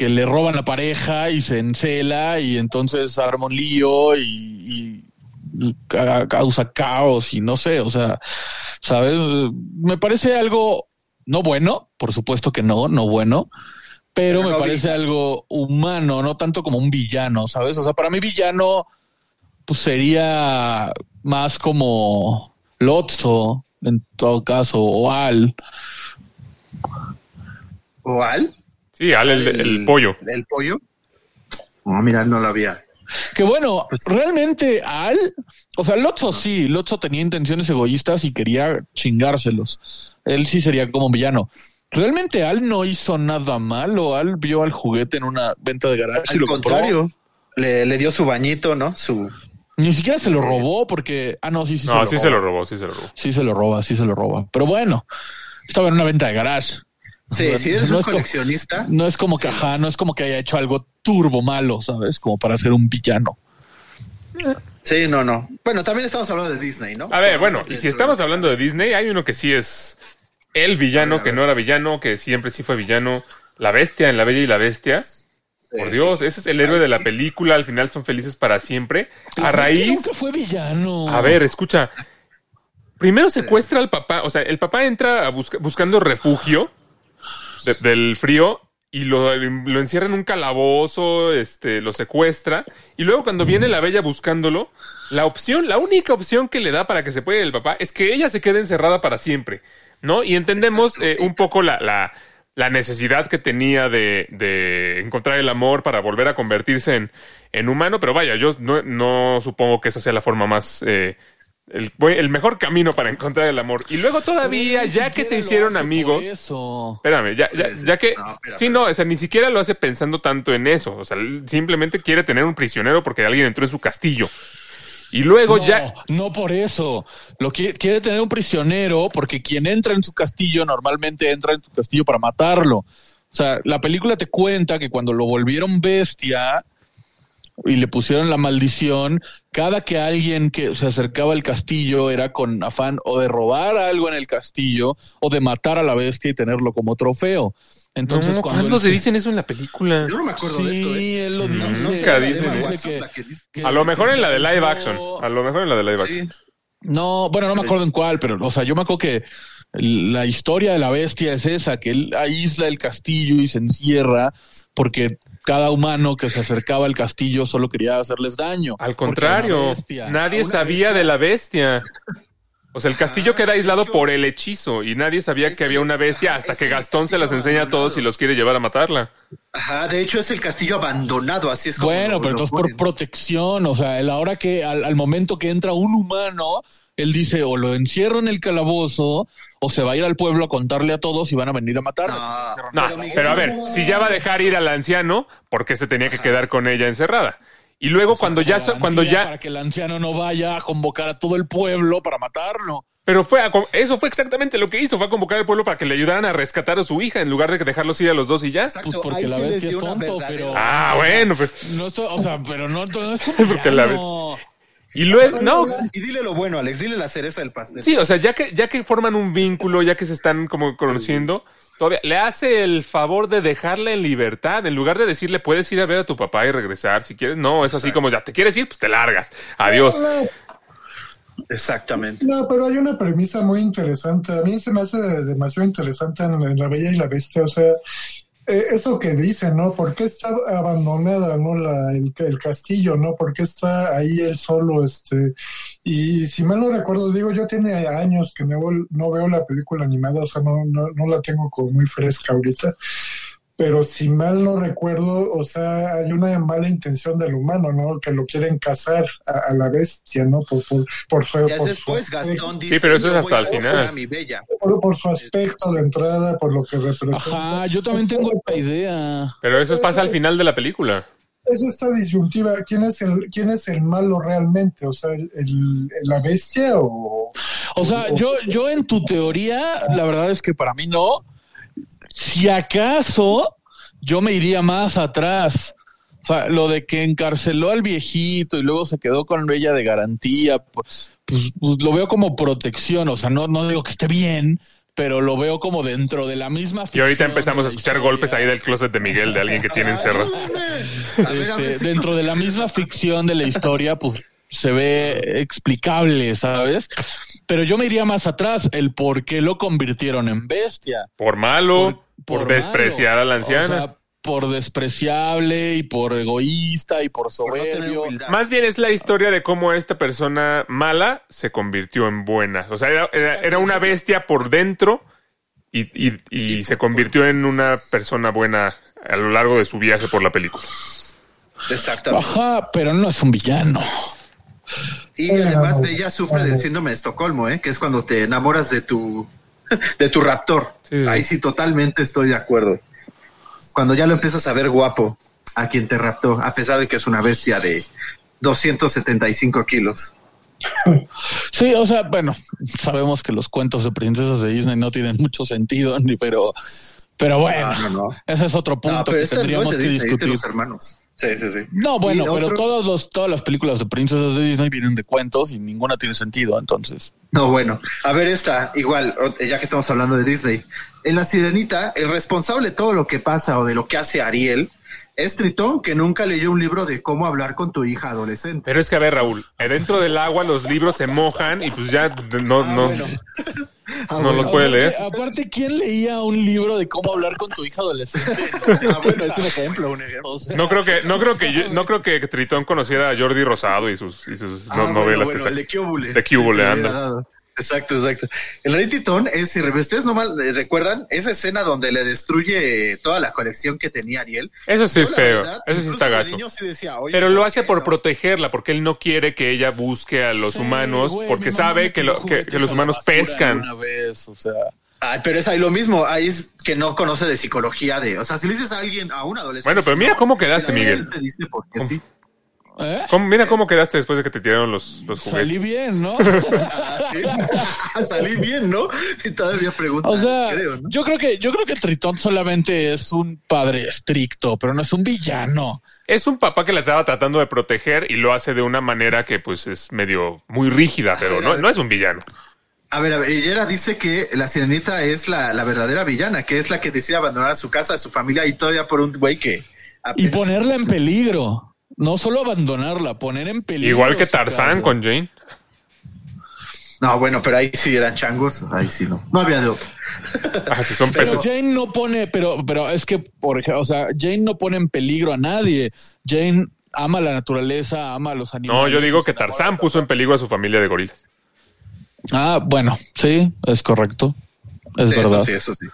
que le roban la pareja y se encela y entonces arma un lío y, y ca- causa caos y no sé, o sea, ¿sabes? Me parece algo no bueno, por supuesto que no, no bueno, pero Pero me parece vi- algo humano, no tanto como un villano, ¿sabes? O sea, para mí villano pues sería más como Lotso, en todo caso, o Al. ¿O Al? Sí, Al, el, el pollo. ¿El pollo? No, mira, no lo había. Que bueno, realmente Al, o sea, Lotso sí, Lotso tenía intenciones egoístas y quería chingárselos. Él sí sería como un villano. Realmente Al no hizo nada malo. Al vio al juguete en una venta de garage y Al lo contrario, le, le dio su bañito, ¿no? Su Ni siquiera se lo robó porque. Ah, no, sí, sí. No, se sí lo se roba. lo robó, sí se lo robó. Sí se lo roba, sí se lo roba. Pero bueno, estaba en una venta de garage. Sí, si eres no un es como- coleccionista, No es como que, ajá, no es como que haya hecho algo turbo malo, ¿sabes? Como para ser un villano. sí, no, no. Bueno, también estamos hablando de Disney, ¿no? A ver, bueno, y si estamos hablando de Disney, hay uno que sí es el villano, A ver, a que no era villano, que siempre sí fue villano. La bestia en La Bella y la Bestia. Por Sí, Dios, ese es el héroe de la película. Al final son felices para siempre. A raíz. nunca fue villano. A ver, escucha. Primero secuestra al papá. O sea, el papá entra a busca- buscando refugio de- del frío y lo, lo encierra en un calabozo, este, lo secuestra. Y luego cuando viene la bella buscándolo, la opción, la única opción que le da para que se pueda el papá es que ella se quede encerrada para siempre. ¿No? Y entendemos eh, un poco la, la, la necesidad que tenía de, de encontrar el amor para volver a convertirse en, en humano. Pero vaya, yo no, no supongo que esa sea la forma más. eh, el, el mejor camino para encontrar el amor. Y luego todavía, ya que se hicieron amigos. Eso. Espérame, ya, ya, ya que. no, sí, no, o sea, ni siquiera lo hace pensando tanto en eso. O sea, él simplemente quiere tener un prisionero porque alguien entró en su castillo. Y luego no, ya. no por eso. Lo quiere, quiere tener un prisionero porque quien entra en su castillo normalmente entra en su castillo para matarlo. O sea, la película te cuenta que cuando lo volvieron bestia y le pusieron la maldición, cada que alguien que se acercaba al castillo era con afán o de robar algo en el castillo o de matar a la bestia y tenerlo como trofeo. Entonces, no, cuando ¿cuándo él se dicen eso en la película? Yo no me acuerdo de Sí, eso, ¿eh? él lo No, dice. nunca Él dicen eso. que- A lo mejor en la de live no- action. A lo mejor en la de live Sí. action. No, bueno, no me acuerdo en cuál, pero, o sea, yo me acuerdo que la historia de la bestia es esa, que él aísla el castillo y se encierra porque cada humano que se acercaba al castillo solo quería hacerles daño. Al contrario, nadie sabía bestia. de la bestia. O sea, el castillo Ah, queda aislado hecho. por el hechizo y nadie sabía que había una bestia ajá, hasta que Gastón se las enseña a todos y los quiere llevar a matarla. Ajá, de hecho es el castillo abandonado, así es como. Bueno, lo- pero lo entonces por protección, o sea, la hora que, al, al momento que entra un humano, él dice o lo encierro en el calabozo o se va a ir al pueblo a contarle a todos y van a venir a matarlo. No, No, Miguel, pero a ver, si ya va a dejar ir al anciano, ¿por qué se tenía que quedar con ella encerrada? Y luego cuando ya, Para cuando ya, Para que el anciano no vaya a convocar a todo el pueblo para matarlo. pero fue, a eso fue exactamente lo que hizo, fue a convocar al pueblo para que le ayudaran a rescatar a su hija en lugar de que dejarlos ir a los dos y ya. Exacto, Pues porque la bestia es tonto, pero- Ah, o sea, bueno, pues. No estoy, o sea, pero no, no es Porque la villano. Y luego, no, Y dile lo bueno, Alex, dile la cereza del pastel. Sí, o sea, ya que, ya que forman un vínculo, ya que se están como conociendo, todavía le hace el favor de dejarla en libertad. En lugar de decirle, puedes ir a ver a tu papá y regresar si quieres. No, es así como ya te quieres ir, pues te largas. Adiós. No, Exactamente. no, pero hay una premisa muy interesante. A mí se me hace demasiado interesante en La Bella y la Bestia. O sea, eh, eso que dicen, ¿no? ¿Por qué está abandonada, ¿no? La, el, castillo, ¿no? ¿Por qué está ahí él solo? Este, y si mal no recuerdo, digo, yo tiene años que no, no veo la película animada, o sea, no, no, no la tengo como muy fresca ahorita. Pero si mal no recuerdo, o sea, hay una mala intención del humano, ¿no? Que lo quieren cazar a, a la bestia, ¿no? Por, por, por, su, Ya por, después su, Gastón dice, Sí, pero eso es "Yo hasta el final". bella. por, por su aspecto de entrada, por lo que representa. Ajá, yo también tengo esa idea. Pero eso pasa al final de la película. Es esta disyuntiva, ¿quién es el, quién es el malo realmente? O sea, el, el- la bestia o... O sea, yo, yo en tu teoría, la verdad es que para mí no. Si acaso, yo me iría más atrás. O sea, lo de que encarceló al viejito y luego se quedó con Bella de garantía, pues, pues, pues lo veo como protección. O sea, no, no digo que esté bien, pero lo veo como dentro de la misma Y ahorita empezamos a escuchar historia. golpes ahí del closet de Miguel, de alguien que tiene encerrado. Este, dentro de la misma ficción de la historia, pues se ve explicable, ¿sabes? Pero yo me iría más atrás, el por qué lo convirtieron en bestia. Por malo, por, malo. despreciar a la anciana. O sea, por despreciable y por egoísta y por por no tener soberbio. Más bien es la historia de cómo esta persona mala se convirtió en buena. O sea, era, era- era una bestia por dentro y, y- y se convirtió en una persona buena a lo largo de su viaje por la película. Exactamente. Ajá, pero no es un villano. Y además Bella sufre del síndrome de Estocolmo, ¿eh? que es cuando te enamoras de tu de tu raptor. Sí, sí. Ahí sí totalmente estoy de acuerdo. Cuando ya lo empiezas a ver guapo a quien te raptó, a pesar de que es una bestia de 275 kilos. Sí, o sea, bueno, sabemos que los cuentos de princesas de Disney no tienen mucho sentido, ni pero, pero bueno, No, no, no. ese es otro punto que tendríamos es de que Disney, discutir. los hermanos. Sí, sí, sí. No, bueno, pero otro- todos los, todas las películas de princesas de Disney vienen de cuentos y ninguna tiene sentido, entonces. No, bueno. A ver esta, igual, o- ya que estamos hablando de Disney. En La Sirenita, el responsable de todo lo que pasa o de lo que hace Ariel es Tritón, que nunca leyó un libro de cómo hablar con tu hija adolescente. Pero es que, a ver, Raúl, eh, dentro del agua los libros se mojan y pues ya no, no, no los puede leer. Aparte, ¿quién leía un libro de cómo hablar con tu hija adolescente? Ah, bueno, es un ejemplo, un ejemplo. O sea, No creo que, no creo que, yo- no creo que Tritón conociera a Jordi Rosado y sus, y sus no- Ah, bueno, novelas bueno, que el de. Cúbule. De Cúbule, Sí, sí, anda. Exacto, exacto. El Rey Titón es, si ustedes no mal eh, recuerdan, esa escena donde le destruye toda la colección que tenía Ariel. Eso sí Yo, es feo, verdad, eso sí está gacho. niño sí decía, "Oye, Pero lo ¿por hace por no?". protegerla, porque él no quiere que ella busque a los sí, humanos, porque sabe que, lo- que- que los humanos pescan. Una vez, o sea. Ay, pero es ahí lo mismo, ahí es que no conoce de psicología de, o sea, si le dices a alguien, a un adolescente. Bueno, pero mira cómo quedaste, Miguel. él Te dice porque sí. ¿Eh? ¿Cómo- mira cómo quedaste después de que te tiraron los, los Salí juguetes. bien, ¿no? Ah. Salí bien, ¿no? Y todavía pregunta. O sea, creo, ¿no? yo creo que yo creo que Tritón solamente es un padre estricto, pero no es un villano. Es un papá que la estaba tratando de proteger y lo hace de una manera que pues es medio muy rígida, pero no, no es un villano. A ver, a ver, Yera dice que la sirenita es la, la verdadera villana, que es la que decide abandonar a su casa, a su familia y todavía por un güey que. Y ponerla en peligro. No solo abandonarla, poner en peligro. Igual que Tarzán con Jane. No, bueno, pero ahí sí eran changos, ahí sí no. No había de otro. Ah, si son Pero. Jane no pone, pero, pero es que, por ejemplo, o sea, Jane no pone en peligro a nadie. Jane ama la naturaleza, ama a los animales. No, yo digo que Tarzán puso en peligro a su familia de gorilas. Ah, bueno, sí, es correcto. Es Sí, verdad. Eso sí, eso sí.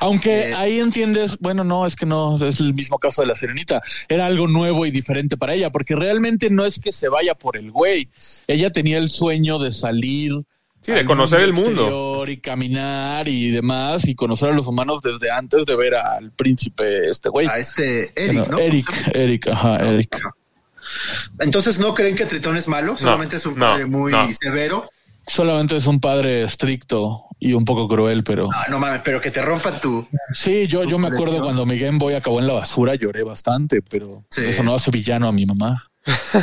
Aunque Eh, ahí entiendes, bueno, no, es que no, es el mismo caso de la sirenita. Era algo nuevo y diferente para ella, porque realmente no es que se vaya por el güey. Ella tenía el sueño de salir. Sí, de conocer el mundo. Y caminar y demás, y conocer a los humanos desde antes de ver al príncipe, este güey. A este Eric, Bueno, ¿no? Eric, Eric, ajá, Eric. Entonces, ¿no creen que Tritón es malo? Solamente es un no, padre muy no. severo. Solamente es un padre estricto y un poco cruel, pero. Ah, no mames, pero que te rompan tu. Sí, yo, yo me acuerdo cuando mi Game Boy acabó en la basura, lloré bastante, pero Sí. eso no hace villano a mi mamá.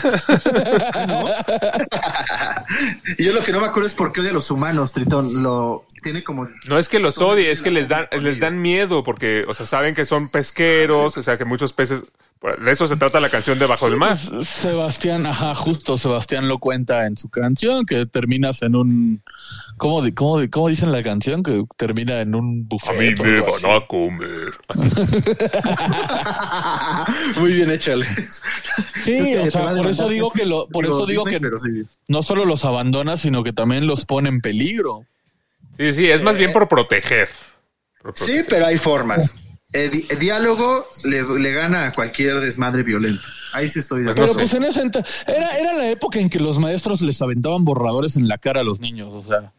y yo lo que no me acuerdo es por qué odia a los humanos, Tritón. Lo tiene como. No es que los odie, es que les dan, les dan miedo porque, o sea, saben que son pesqueros, o sea, que muchos peces. De eso se trata la canción de Bajo el Mar. Sebastián, ajá, justo Sebastián lo cuenta en su canción, que terminas en un... ¿Cómo, cómo, cómo dicen la canción? Que termina en un buffet. A mí me así. van a comer. Muy bien hecho, Alex. Sí, que o sea, por eso digo que lo, por eso digo Disney, que pero sí. no solo los abandona, sino que también los pone en peligro. Sí, sí, es más bien por proteger. Por Sí, pero hay formas. eh, di- diálogo le, le gana a cualquier desmadre violento. Ahí sí estoy de Pues Pero acuerdo. pues en ese era, era la época en que los maestros les aventaban borradores en la cara a los niños, o sea.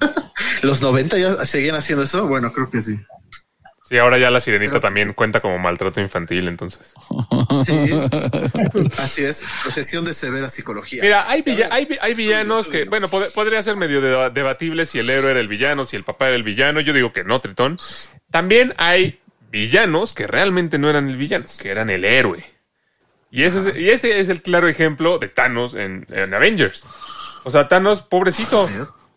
¿Los 90 ya seguían haciendo eso? Bueno, creo que sí. Sí, ahora ya la sirenita también cuenta como maltrato infantil, entonces. Sí, así es. Procesión de severa psicología. Mira, hay, villa- hay, vi- hay villanos que, bueno, pod- podría ser medio deba- debatible si el héroe era el villano, si el papá era el villano. Yo digo que no, Tritón. También hay villanos que realmente no eran el villano, que eran el héroe. Y ese es, y ese es el claro ejemplo de Thanos en, en Avengers. O sea, Thanos, pobrecito.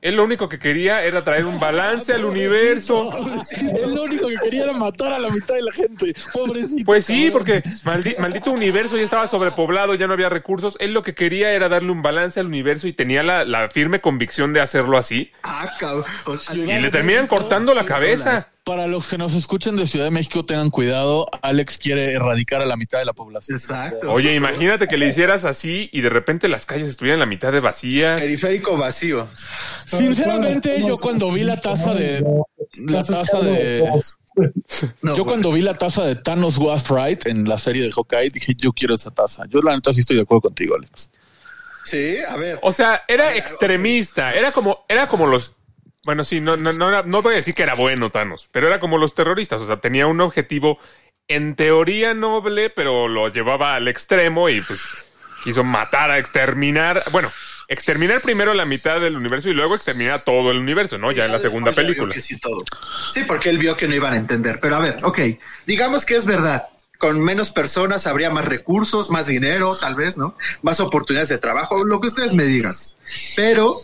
Él lo único que quería era traer un balance al universo. Él lo único que quería era matar a la mitad de la gente. Pobrecito. Pues sí, porque maldi- maldito universo ya estaba sobrepoblado, ya no había recursos. Él lo que quería era darle un balance al universo y tenía la, la firme convicción de hacerlo así. Ah, cabrón. Y le terminan cortando la cabeza. Para los que nos escuchen de Ciudad de México, tengan cuidado. Alex quiere erradicar a la mitad de la población. Exacto. Oye, imagínate que le hicieras así y de repente las calles estuvieran la mitad de vacías. Periférico vacío. Sinceramente, yo cuando vi la taza de. La taza de. No, Yo cuando vi la taza de Thanos Was Right en la serie de Hawkeye, dije, yo quiero esa taza. Yo la neta sí estoy de acuerdo contigo, Alex. Sí, a ver. O sea, era extremista, era como, era como los. Bueno, sí, no, no, no, era- no voy a decir que era bueno Thanos, pero era como los terroristas. O sea, tenía un objetivo en teoría noble, pero lo llevaba al extremo y pues quiso matar a exterminar. Bueno, exterminar primero la mitad del universo y luego exterminar todo el universo, ¿no? Ya en la segunda película. sí, todo. Sí, porque él vio que no iban a entender. Pero a ver, ok, digamos que es verdad. Con menos personas habría más recursos, más dinero, tal vez, ¿no? Más oportunidades de trabajo, lo que ustedes me digan. Pero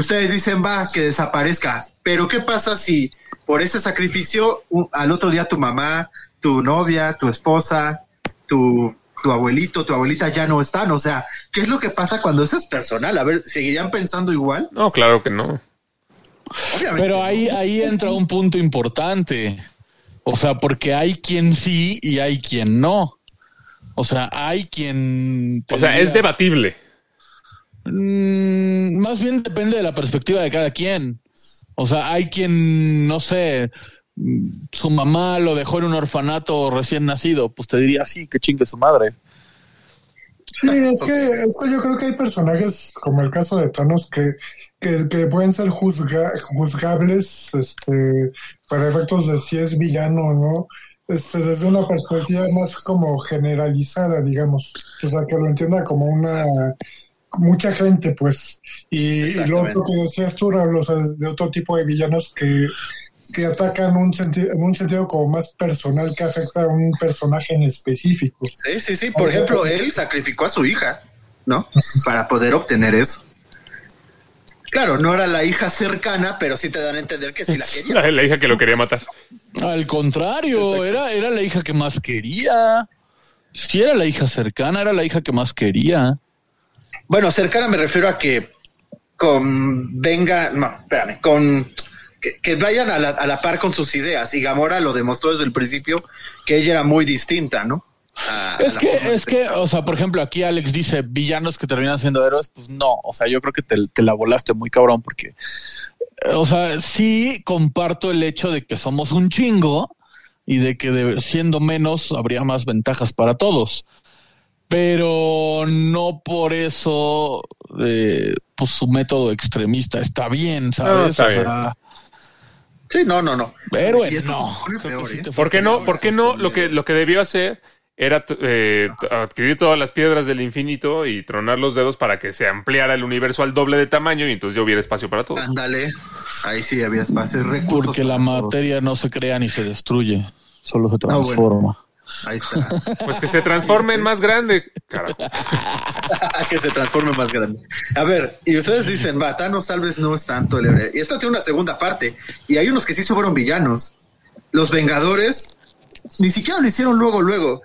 ustedes dicen, va, que desaparezca. Pero ¿qué pasa si por ese sacrificio al otro día tu mamá, tu novia, tu esposa, tu, tu abuelito, tu abuelita ya no están? O sea, ¿qué es lo que pasa cuando eso es personal? A ver, ¿seguirían pensando igual? No, claro que no. Obviamente. Pero no. ahí, ahí entra un punto importante. O sea, porque hay quien sí y hay quien no. O sea, hay quien. O sea, es debatible. Mm, más bien depende de la perspectiva de cada quien. O sea, hay quien, no sé, mm, su mamá lo dejó en un orfanato recién nacido, pues te diría sí, que chingue su madre. Sí, es que, es que yo creo que hay personajes, como el caso de Thanos, que, que, pueden ser juzga- juzgables este, para efectos de si es villano o no, este, desde una perspectiva más como generalizada, digamos. O sea, que lo entienda como una mucha gente, pues. Y, y lo otro que decías tú, sea, de otro tipo de villanos que, que atacan un senti- en un sentido como más personal que afecta a un personaje en específico. Sí, sí, sí. Por ejemplo, él sacrificó a su hija, ¿no? Para poder obtener eso. Claro, no era la hija cercana, pero sí te dan a entender que sí la quería. La, la hija que lo quería matar. Al contrario, era, era la hija que más quería. Si era la hija cercana, era la hija que más quería. Bueno, cercana me refiero a que con venga, no, espérame, con que, que vayan a la, a la par con sus ideas. Y Gamora lo demostró desde el principio que ella era muy distinta, ¿no? A- Es que, es que, o sea, por ejemplo, aquí Alex dice villanos que terminan siendo héroes, pues no, o sea, yo creo que te, te la volaste muy cabrón porque, o sea, sí comparto el hecho de que somos un chingo y de que de- siendo menos habría más ventajas para todos, pero no por eso, eh, pues su método extremista está bien, ¿sabes? No, está O bien. sea, Sí, no, no, no. héroe, no. peor, ¿eh? ¿Por qué no? ¿Por qué no? Lo que, el- lo que debió hacer era eh, adquirir todas las piedras del infinito y tronar los dedos para que se ampliara el universo al doble de tamaño y entonces ya hubiera espacio para todos. Ándale, ahí sí había espacio y recursos. Porque la todo. materia no se crea ni se destruye, solo se bueno. Ahí está. Pues que se transforme en más grande, carajo. que se transforme más grande. A ver, y ustedes dicen, va, Thanos tal vez no es tanto el héroe. Y esto tiene una segunda parte. Y hay unos que sí se fueron villanos. Los Vengadores ni siquiera lo hicieron luego, luego.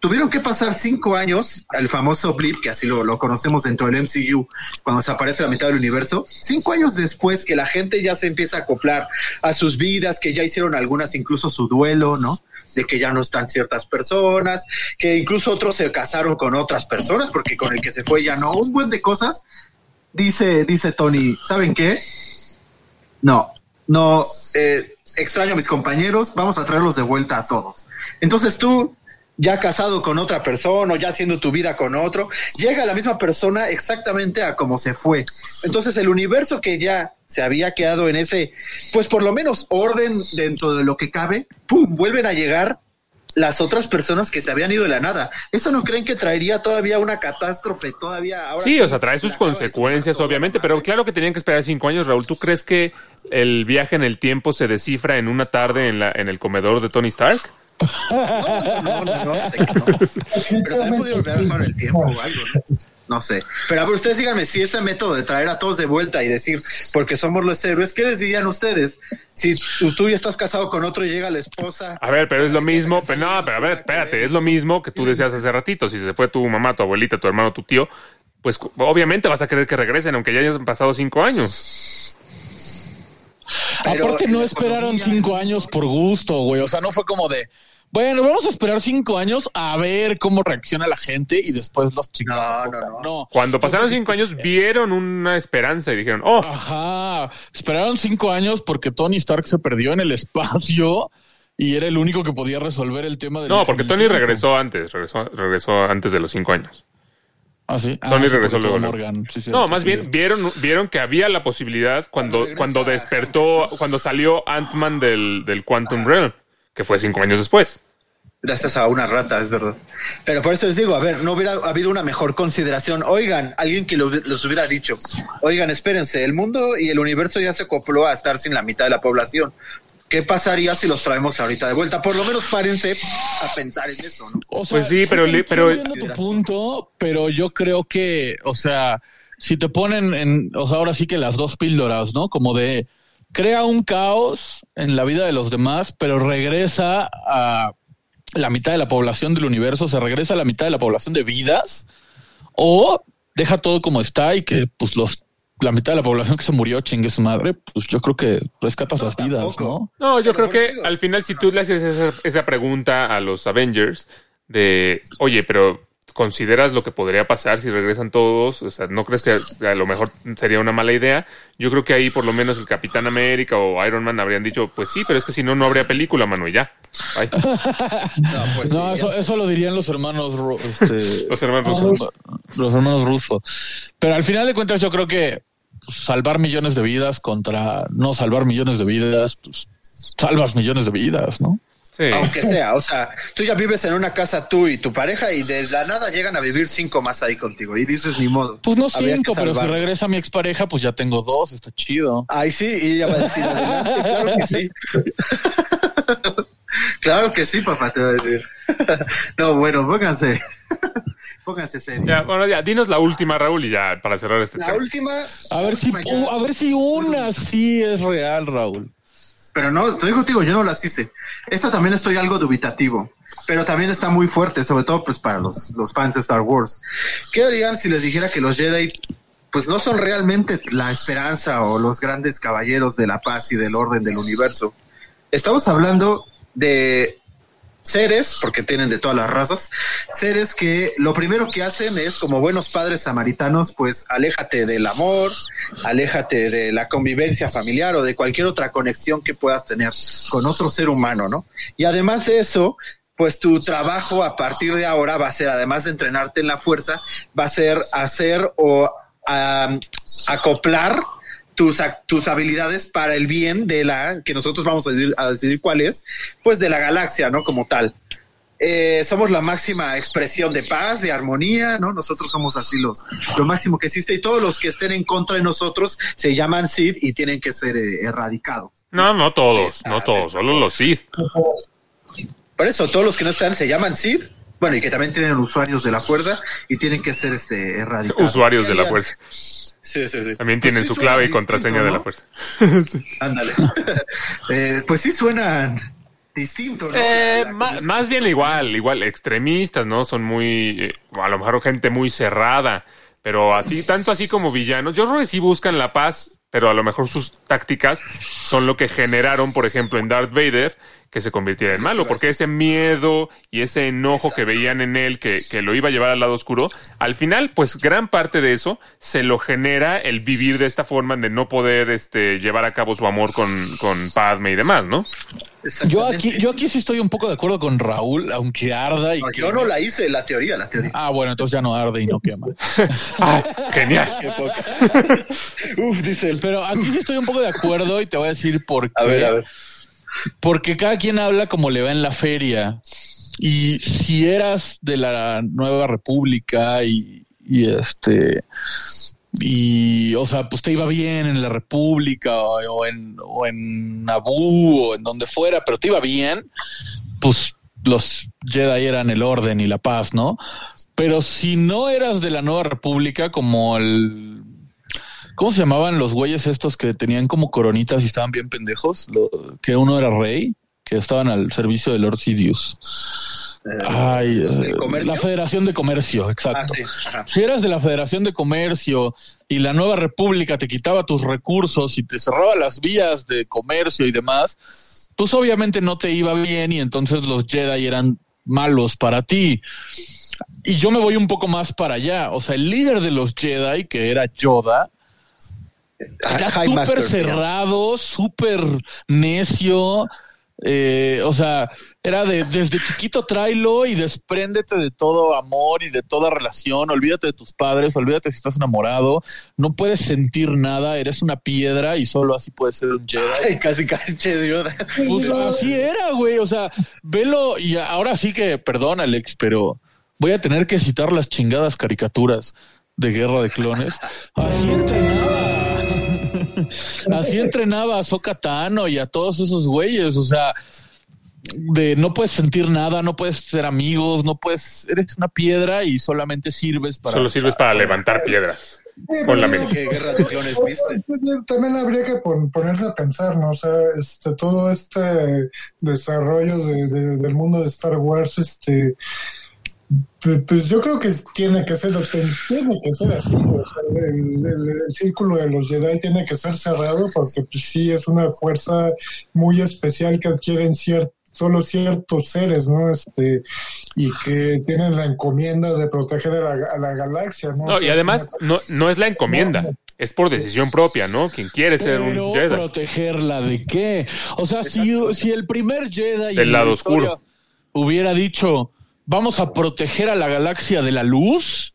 Tuvieron que pasar cinco años, el famoso blip, que así lo, lo conocemos dentro del MCU, cuando se aparece la mitad del universo. Cinco años después que la gente ya se empieza a acoplar a sus vidas, que ya hicieron algunas incluso su duelo, ¿no? De que ya no están ciertas personas, que incluso otros se casaron con otras personas, porque con el que se fue ya no, un buen de cosas. Dice, dice Tony, ¿saben qué? No, no, eh, extraño a mis compañeros, vamos a traerlos de vuelta a todos. Entonces tú, ya casado con otra persona o ya haciendo tu vida con otro, llega la misma persona exactamente a como se fue. Entonces el universo que ya se había quedado en ese, pues por lo menos orden dentro de lo que cabe, ¡pum! vuelven a llegar las otras personas que se habían ido de la nada. ¿Eso no creen que traería todavía una catástrofe todavía ahora? Sí, o sea, trae sus consecuencias, obviamente, pero claro que tenían que esperar cinco años, Raúl. ¿Tú crees que el viaje en el tiempo se descifra en una tarde en, la, en el comedor de Tony Stark? No, no, no, no, no. Pero también podría volver con el tiempo o algo, ¿no? No sé. Pero a ver, ustedes díganme si ese método de traer a todos de vuelta y decir, porque somos los héroes, ¿qué les dirían ustedes? Si tú, tú ya estás casado con otro y llega la esposa. A ver, pero es lo mismo, pero no, pero a ver, espérate, es lo mismo que tú decías hace ratito. Si se fue tu mamá, tu abuelita, tu hermano, tu tío, pues obviamente vas a querer que regresen, aunque ya hayan pasado cinco años. Pero Aparte no esperaron economía- cinco años por gusto, güey. O sea, no fue como de, bueno, vamos a esperar cinco años a ver cómo reacciona la gente y después los chingamos. No, O sea, no, no. Cuando pasaron cinco años, vieron una esperanza y dijeron, oh, Ajá. Esperaron cinco años porque Tony Stark se perdió en el espacio y era el único que podía resolver el tema del no, porque Tony regresó antes, regresó, regresó antes de los cinco años. Ah, sí. Ah, Tony sí, regresó luego. Morgan. Sí, no, más bien vieron, vieron que había la posibilidad cuando, cuando despertó, cuando salió Ant-Man del, del Quantum Realm, que fue cinco años después. Gracias a una rata, es verdad. Pero por eso les digo, a ver, no hubiera habido una mejor consideración. Oigan, alguien que lo- los hubiera dicho, oigan, espérense, el mundo y el universo ya se acopló a estar sin la mitad de la población. ¿Qué pasaría si los traemos ahorita de vuelta? Por lo menos párense a pensar en eso, ¿no? O sea, Pues sí, pero tu punto, pero yo creo que, o sea, si te ponen en, o sea, ahora sí que las dos píldoras, ¿no? Como de crea un caos en la vida de los demás, pero regresa a la mitad de la población del universo, se regresa a la mitad de la población de vidas, o deja todo como está y que pues los la mitad de la población que se murió chingue su madre, pues yo creo que rescatas No, las vidas. ¿no? No, yo Pero creo que al final, si tú le haces esa, esa pregunta a los Avengers de, oye, pero ¿consideras lo que podría pasar si regresan todos? O sea, ¿no crees que a lo mejor sería una mala idea? Yo creo que ahí por lo menos el Capitán América o Iron Man habrían dicho, pues sí, pero es que si no, no habría película, mano, y ya. Bye. No, pues No, sí, eso, ya- eso lo dirían los hermanos Ru- este, Los hermanos rusos. los hermanos rusos. Pero al final de cuentas, yo creo que pues, salvar millones de vidas contra no salvar millones de vidas, pues salvas millones de vidas, ¿no? Sí. Aunque sea, o sea, tú ya vives en una casa tú y tu pareja y de la nada llegan a vivir cinco más ahí contigo y dices ni modo. Pues no cinco, pero si regresa mi expareja, pues ya tengo dos, está chido. Ay, sí, y ella va a decir, adelante, claro que sí. claro que sí, papá, te va a decir. no, bueno, pónganse. pónganse serio. Ya, bueno, ya, dinos la última, Raúl, y ya para cerrar este La tema. última. A ver si, a ver si una sí es real, Raúl. Pero no, estoy contigo, yo no las hice. Esta también estoy algo dubitativo, pero también está muy fuerte, sobre todo pues para los, los fans de Star Wars. ¿Qué harían si les dijera que los Jedi pues no son realmente la esperanza o los grandes caballeros de la paz y del orden del universo? Estamos hablando de seres, porque tienen de todas las razas, seres que lo primero que hacen es, como buenos padres samaritanos, pues aléjate del amor, aléjate de la convivencia familiar o de cualquier otra conexión que puedas tener con otro ser humano, ¿no? Y además de eso, pues tu trabajo a partir de ahora va a ser, además de entrenarte en la fuerza, va a ser hacer o acoplar tus, tus habilidades para el bien de la, que nosotros vamos a decidir, a decidir cuál es, pues de la galaxia, ¿no? Como tal. Eh, somos la máxima expresión de paz, de armonía, ¿no? Nosotros somos así los, lo máximo que existe y todos los que estén en contra de nosotros se llaman Sid y tienen que ser eh, erradicados. No, no todos, no todos, solo los Sith. Por eso, todos los que no están se llaman Sid, bueno, y que también tienen usuarios de la fuerza y tienen que ser este erradicados. Usuarios de la fuerza. Sí, sí, sí. También Pues tienen sí su clave y contraseña de la fuerza. Ándale. Eh, pues sí suenan distinto, ¿no? Eh, más bien igual, igual, extremistas, ¿no? Son muy, eh, a lo mejor gente muy cerrada, pero así, tanto así como villanos. Yo creo que sí buscan la paz, pero a lo mejor sus tácticas son lo que generaron, por ejemplo, en Darth Vader, que se convirtiera en malo, porque ese miedo y ese enojo que veían en él, que, que, lo iba a llevar al lado oscuro, al final, pues gran parte de eso se lo genera el vivir de esta forma de no poder este, llevar a cabo su amor con, con Padme y demás, ¿no? Yo aquí, yo aquí sí estoy un poco de acuerdo con Raúl, aunque arda y no, Yo no la hice, la teoría, la teoría. Ah, bueno, entonces ya no arde y no quema. ah, genial. Uf, dice él. Pero aquí sí estoy un poco de acuerdo y te voy a decir por qué. A ver, a ver. Porque cada quien habla como le va en la feria. Y si eras de la Nueva República y, este y o sea pues te iba bien en la República o, en o en Naboo o en donde fuera pero te iba bien pues los Jedi eran el orden y la paz no pero si no eras de la Nueva República como el ¿Cómo se llamaban los güeyes estos que tenían como coronitas y estaban bien pendejos? Lo, que uno era rey, que estaban al servicio de Lord Sidious. Ay, la Federación de Comercio, exacto. Ah, sí. Si eras de la Federación de Comercio y la Nueva República te quitaba tus recursos y te cerraba las vías de comercio y demás, pues obviamente no te iba bien y entonces los Jedi eran malos para ti. Y yo me voy un poco más para allá. O sea, el líder de los Jedi, que era Yoda, súper cerrado, súper necio. Eh, o sea, era de desde chiquito tráelo y despréndete de todo amor y de toda relación, olvídate de tus padres, olvídate si estás enamorado, no puedes sentir nada, eres una piedra y solo así puedes ser un Jedi. Ay, casi casi Jedi. Pues así era, güey, o sea, velo y ahora sí que, perdón Alex, pero voy a tener que citar las chingadas caricaturas de Guerra de Clones. Así entrenaba. Así entrenaba a Sokatano y a todos esos güeyes, o sea, de no puedes sentir nada, no puedes ser amigos, no puedes, eres una piedra y solamente sirves para... Solo sirves para, levantar piedras. con la mente. También habría que ponerse a pensar, ¿no? O sea, este, todo este desarrollo de, de, del mundo de Star Wars, este pues yo creo que tiene que ser, tiene que ser así. O sea, el, el, el, círculo de los Jedi tiene que ser cerrado porque pues, sí es una fuerza muy especial que adquieren cierto solo ciertos seres, ¿no? Este, y que tienen la encomienda de proteger a la, a la galaxia, ¿no? no o sea, y además, no, no es la encomienda. No, es por decisión propia, ¿no? Quien quiere ser Pero un Jedi. protegerla de qué? O sea, si, si, el primer Jedi del lado oscuro hubiera dicho, vamos a proteger a la galaxia de la luz,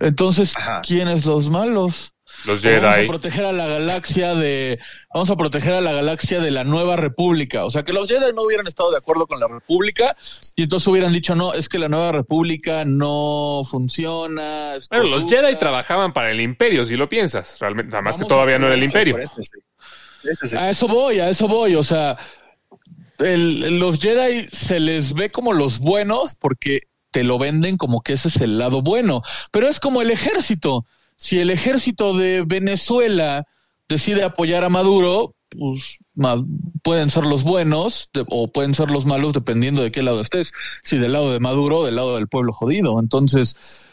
entonces, Ajá. ¿quiénes los malos? Los Jedi. Vamos a proteger a la galaxia de. Vamos a proteger a la galaxia de la nueva república. O sea, que los Jedi no hubieran estado de acuerdo con la república y entonces hubieran dicho, no, es que la nueva república no funciona. Bueno, los Jedi trabajaban para el imperio, si lo piensas. Realmente, además que todavía no era el imperio. Eso, sí. Eso sí. A eso voy, a eso voy. O sea, el, los Jedi se les ve como los buenos porque te lo venden como que ese es el lado bueno. Pero es como el ejército si el ejército de Venezuela decide apoyar a Maduro, pues pueden ser los buenos o pueden ser los malos dependiendo de qué lado estés, si del lado de Maduro o del lado del pueblo jodido. Entonces,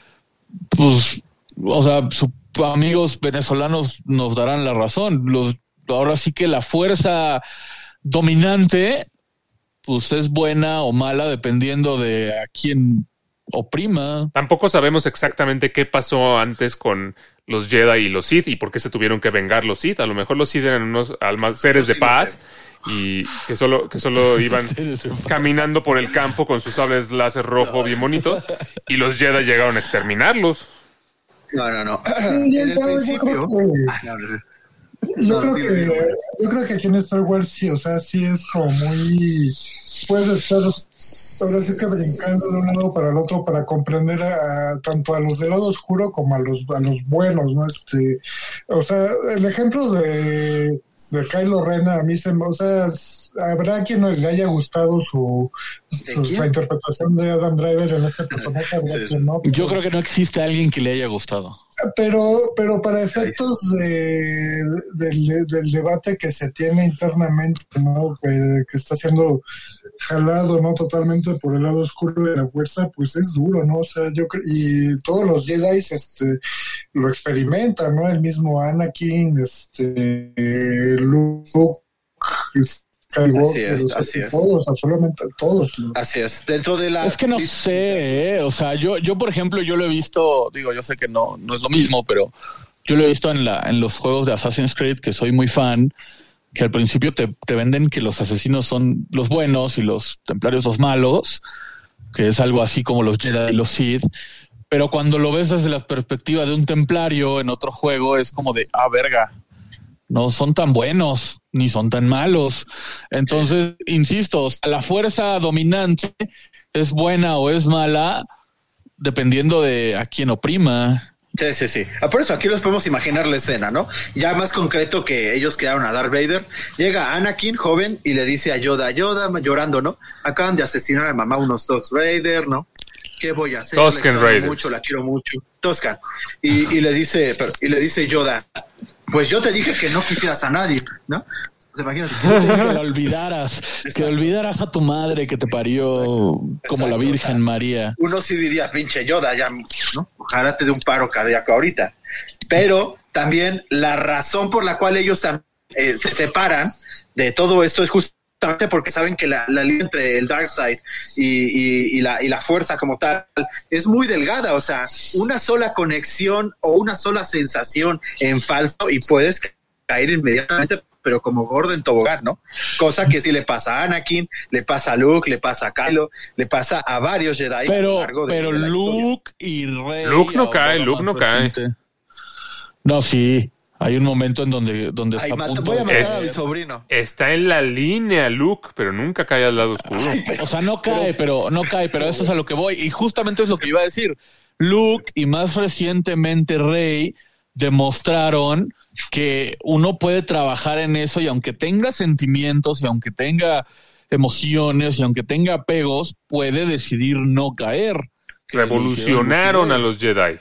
pues, o sea, sus amigos venezolanos nos darán la razón. Los, ahora sí que la fuerza dominante, pues es buena o mala dependiendo de a quién oprima. Tampoco sabemos exactamente qué pasó antes con los Jedi y los Sith y por qué se tuvieron que vengar los Sith. A lo mejor los Sith eran unos almas, seres de paz y que solo, que solo iban caminando por el campo con sus sables láser rojo bien bonitos y los Jedi llegaron a exterminarlos. No, no, no. Yo creo que yo creo que aquí en Star Wars sí, o sea, sí es como muy puedes estar ahora sí que brincando de un lado para el otro para comprender a, a, tanto a los del lado oscuro como a los a los buenos, ¿no? Este, o sea, el ejemplo de, de Kylo Ren a mí se, o sea, habrá quien le haya gustado su, su la interpretación de Adam Driver en este personaje, habrá sí, quien no. Pero, Yo creo que no existe alguien que le haya gustado. Pero, pero para efectos de, del, del debate que se tiene internamente, ¿no? Que, que está siendo jalado, ¿no? Totalmente por el lado oscuro de la fuerza, pues es duro, ¿no? O sea, yo y todos los Jedi este, lo experimentan, ¿no? El mismo Anakin, este, Luke, Skywalker, Así es, así es. todos, absolutamente todos. Así es. Dentro de la. Es que no sé, ¿eh? o sea, yo, yo por ejemplo, yo lo he visto, digo, yo sé que no, no es lo mismo, pero yo lo he visto en, la, en los juegos de Assassin's Creed, que soy muy fan, que al principio te, te venden que los asesinos son los buenos y los templarios los malos, que es algo así como los Jedi y los Sith, pero cuando lo ves desde la perspectiva de un templario en otro juego es como de, ah, verga, no son tan buenos ni son tan malos. Entonces, insisto, la fuerza dominante es buena o es mala dependiendo de a quién oprima. Sí, sí, sí. Ah, por eso aquí los podemos imaginar la escena, ¿no? Ya más concreto que ellos crearon a Darth Vader. Llega Anakin, joven, y le dice a Yoda, Yoda, llorando, ¿no? Acaban de asesinar a mamá unos dos Vader, ¿no? ¿Qué voy a hacer? Toscan La Raiders. mucho, la quiero mucho. Toscan. Y, y le dice, pero- y le dice Yoda, pues yo te dije que no quisieras a nadie, ¿no? Pues imagínate. que lo olvidaras, que olvidaras a tu madre que te parió como la Virgen o sea, María. uno sí diría, pinche Yoda, ya, ¿no? Ojalá te dé un paro cardíaco ahorita. Pero también la razón por la cual ellos eh, se separan de todo esto es justamente porque saben que la, la línea entre el dark side y, y- y la, y la fuerza como tal es muy delgada. O sea, una sola conexión o una sola sensación en falso y puedes caer inmediatamente pero como gordo en tobogán, ¿no? Cosa que sí le pasa a Anakin, le pasa a Luke, le pasa a Kylo, le pasa a varios Jedi. Pero, largo de- pero historia. Luke y Rey. Luke no cae, Luke no cae. No, sí. Hay un momento en donde, donde Ay, está a mata- punto voy a de matar a caer. mi sobrino. Está en la línea, Luke, pero nunca cae al lado oscuro. O sea, no cae, pero no cae, pero eso es a lo que voy. Y justamente es lo que iba a decir. Luke y más recientemente Rey demostraron que uno puede trabajar en eso y aunque tenga sentimientos y aunque tenga emociones y aunque tenga apegos, puede decidir no caer. Revolucionaron a los Jedi.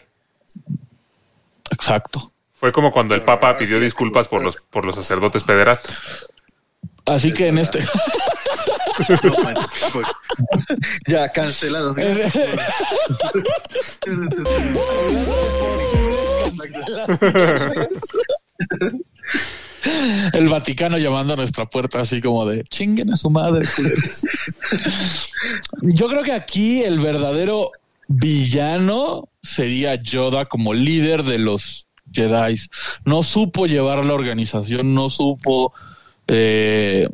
Exacto. Fue como cuando el Papa pidió disculpas por los, por los sacerdotes pederastas. Así que en este No, pues. ya, cancelados. el Vaticano llamando a nuestra puerta así como de chinguen a su madre. culeros". Yo creo que aquí el verdadero villano sería Yoda como líder de los Jedi. No supo llevar la organización, no supo eh,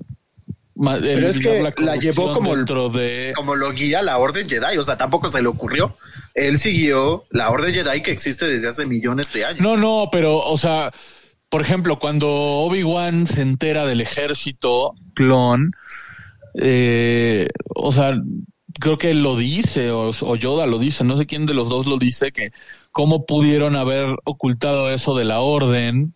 Pero es que la llevó corrupción como el- dentro de Como lo guía la Orden Jedi, o sea, tampoco se le ocurrió. Él siguió la Orden Jedi que existe desde hace millones de años. No, no, pero, o sea, por ejemplo, cuando Obi-Wan se entera del ejército clon, eh, o sea, creo que lo dice, o, o Yoda lo dice, no sé quién de los dos lo dice, que cómo pudieron haber ocultado eso de la orden.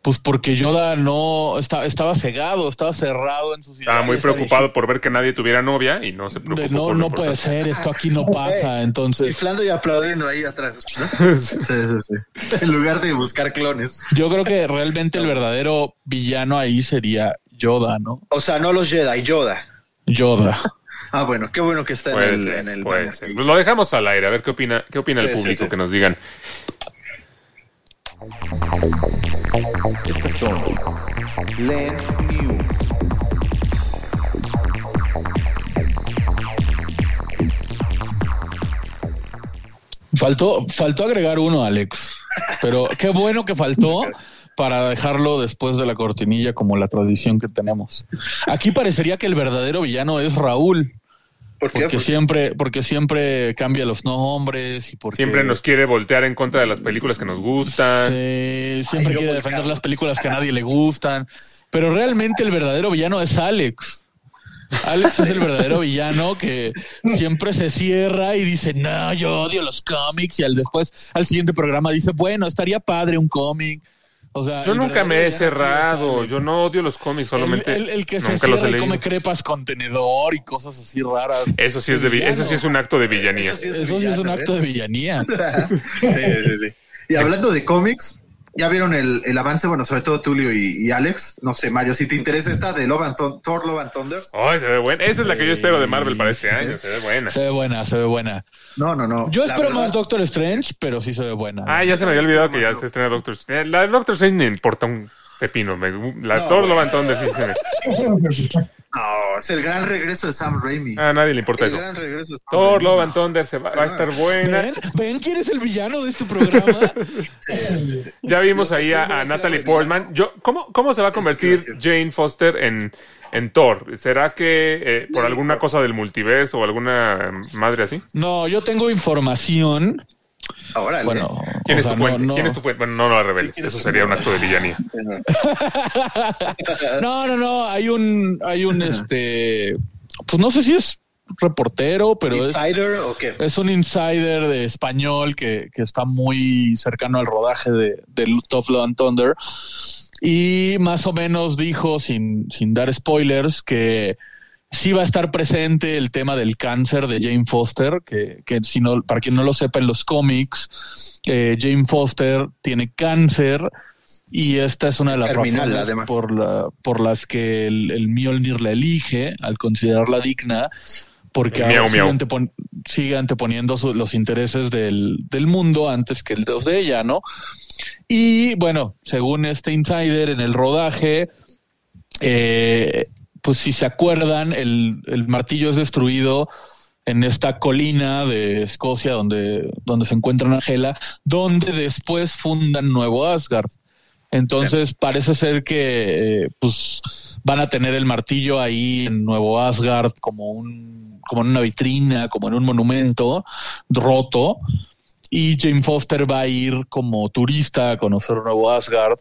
Pues porque Yoda no está, estaba cegado, estaba cerrado en sus Estaba muy preocupado por ver que nadie tuviera novia y no se de preocupó. no, por lo no puede ser, esto aquí no pasa. Entonces, Chiflando y aplaudiendo ahí atrás. ¿no? Sí, sí, sí. En lugar de buscar clones. yo creo que realmente el verdadero villano ahí sería Yoda, ¿no? O sea, no los Jedi, Yoda. Yoda. Ah, bueno, qué bueno que está en Puede el, ser, en el puede ser. Pues lo dejamos al aire, a ver qué opina, qué opina el Sí, sí, público, sí. que nos digan. Estas son Lens News. Faltó, faltó agregar uno, Alex. Pero qué bueno que faltó para dejarlo después de la cortinilla como la tradición que tenemos. Aquí parecería que el verdadero villano es Raúl, ¿Por qué? porque siempre, porque siempre cambia los nombres y porque Siempre nos quiere voltear en contra de las películas que nos gustan. Sí, siempre Ay, quiere volcado. defender las películas que a nadie le gustan. Pero realmente el verdadero villano es Alex. Alex es el verdadero villano que siempre se cierra y dice, no, yo odio los cómics. Y al después, al siguiente programa dice, bueno, estaría padre un cómic. O sea, Yo nunca me he cerrado. Yo no odio los cómics, solamente El, el- el que se nunca los he y leído. come crepas con tenedor y cosas así raras. Eso sí es de eso sí es un acto de villanía. Eso sí es Eso sí es un acto ¿eh? de villanía. Sí, sí, sí. Y hablando de cómics, ya vieron el, el avance, bueno, sobre todo Tulio y, y Alex. No sé, Mario, si te interesa esta de Love and Thor Love and Thunder. Ay, se ve buena. Esa es la que yo espero de Marvel para este año. Se ve buena. Se ve buena, se ve buena. No, no, no. Yo espero verdad, más Doctor Strange, pero sí se ve buena. Ah, ya se me había olvidado que ya se estrena Doctor Strange. La de Doctor Strange me importa un Pepino. Me, la Thor Love and Thunder sí se me- No, es el gran regreso de Sam Raimi. A nadie le importa el eso. gran regreso de Sam Thor Raimi. Love and Thunder se va, va a estar buena. ¿Ven? ¿Ven quién es el villano de este programa? Ya vimos ahí a, a Natalie Portman. Yo, ¿cómo, ¿Cómo se va a convertir Jane Foster en, en Thor? ¿Será que eh, por alguna cosa del multiverso o alguna madre así? No, yo tengo información. Órale. Bueno, ¿Quién o es sea, tu fuente? no- no- ¿Quién es tu fuente? Bueno, no, no la reveles. Eso sería un acto de villanía. No, no, no. Hay un, hay un, este, pues no sé si es reportero, pero es, ¿Insider o qué? es un insider de español que, que está muy cercano al rodaje de, de Top Love and Thunder. Y más o menos dijo, sin, sin dar spoilers, que sí va a estar presente el tema del cáncer de Jane Foster, que, que si no, para quien no lo sepa en los cómics, eh, Jane Foster tiene cáncer y esta es una de las Terminal, razones por, la, por las que el, el Mjolnir la elige al considerarla digna, porque ahora miau, sigue, antepon- sigue anteponiendo su- los intereses del, del mundo antes que el de los de ella, ¿no? Y bueno, según este insider en el rodaje, eh, pues si se acuerdan, el, el martillo es destruido en esta colina de Escocia donde, donde se encuentra Angela, donde después fundan Nuevo Asgard. Entonces parece ser que eh, pues van a tener el martillo ahí en Nuevo Asgard como un como en una vitrina, como en un monumento roto. Y Jane Foster va a ir como turista a conocer Nuevo Asgard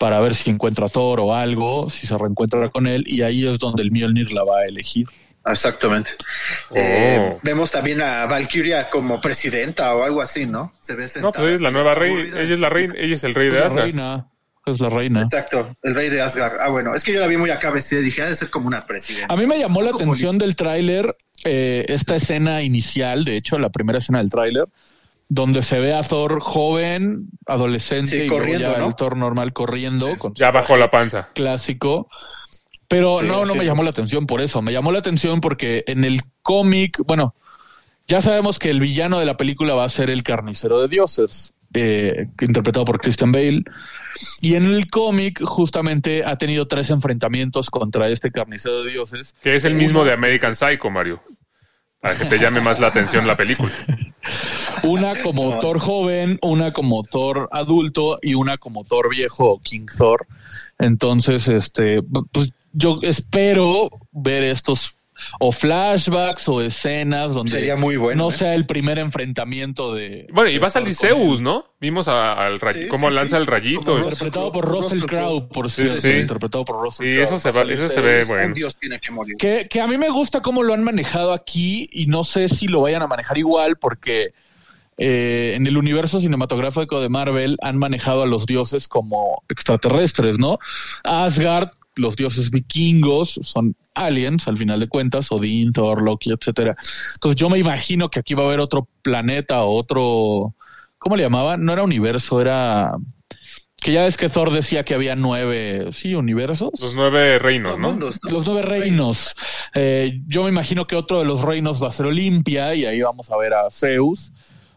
para ver si encuentra a Thor o algo, si se reencuentra con él y ahí es donde el Mjolnir la va a elegir. Exactamente. Oh. Eh, vemos también a Valkyria como presidenta o algo así, ¿no? Se ve No, sentada pues ella es la nueva reina. Ella es la reina. Ella es el rey de la Asgard. reina, es la reina. Exacto, el rey de Asgard. Ah, bueno, es que yo la vi muy acá vestida y dije, ha de ser como una presidenta. A mí me llamó la atención del tráiler eh, esta escena inicial, de hecho, la primera escena del tráiler, donde se ve a Thor joven, adolescente Sí, y corriendo, ya ¿no? el Thor normal corriendo con su Ya bajó la panza. clásico. Pero Sí, no, no sí. me llamó la atención por eso. Me llamó la atención porque en el cómic, bueno, ya sabemos que el villano de la película va a ser el carnicero de dioses, eh, interpretado por Christian Bale. Y en el cómic justamente ha tenido tres enfrentamientos contra este carnicero de dioses. Que es el mismo de American Psycho, Mario. Para que te llame más la atención la película. Una como Thor joven, una como Thor adulto y una como Thor viejo o King Thor. Entonces, este, pues yo espero ver estos o flashbacks o escenas donde Sería muy bueno, no ¿eh? sea el primer enfrentamiento de Bueno, y va a de salir Thor con Zeus, ¿no? Vimos a- al ray- Sí, cómo sí, lanza sí. el rayito. Como y- interpretado por Russell Crowe, por Sí, cierto, sí. interpretado por Russell Y Crowe. eso se, Va eso se ve bueno. Un dios tiene que morir. Que, que a mí me gusta cómo lo han manejado aquí y no sé si lo vayan a manejar igual porque eh, en el universo cinematográfico de Marvel han manejado a los dioses como extraterrestres, ¿no? Asgard, los dioses vikingos son aliens al final de cuentas, Odín, Thor, Loki, etcétera. Entonces yo me imagino que aquí va a haber otro planeta o otro, ¿cómo le llamaban? No era universo, era que ya es que Thor decía que había nueve, sí, universos. Los nueve reinos, Los ¿no? mundos, ¿no? Los nueve reinos. Eh, yo me imagino que otro de los reinos va a ser Olimpia y ahí vamos a ver a Zeus.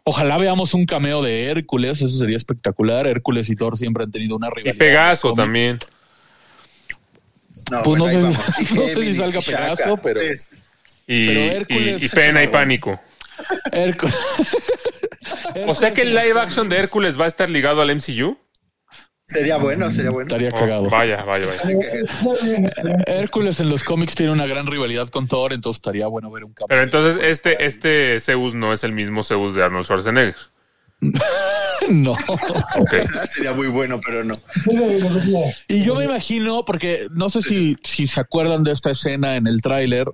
Ojalá veamos un cameo de Hércules, eso sería espectacular. Hércules y Thor siempre han tenido una Y rivalidad. Pegaso los cómics. también. No, Pues no sé- no si salga Shaka. Pegaso, pero- Sí. Y, Pero y- Hércules- y pena y pánico. Hércules. O sea que el live action de Hércules va a estar ligado al MCU. Sería bueno, sería bueno. Estaría Oh, cagado. vaya, vaya, vaya. Hércules en los cómics tiene una gran rivalidad con Thor, entonces estaría bueno ver un cameo. Pero entonces este, este Zeus no es el mismo Zeus de Arnold Schwarzenegger. No. Ok. Sería muy bueno, pero no. Y yo me imagino, porque no sé si, si se acuerdan de esta escena en el tráiler,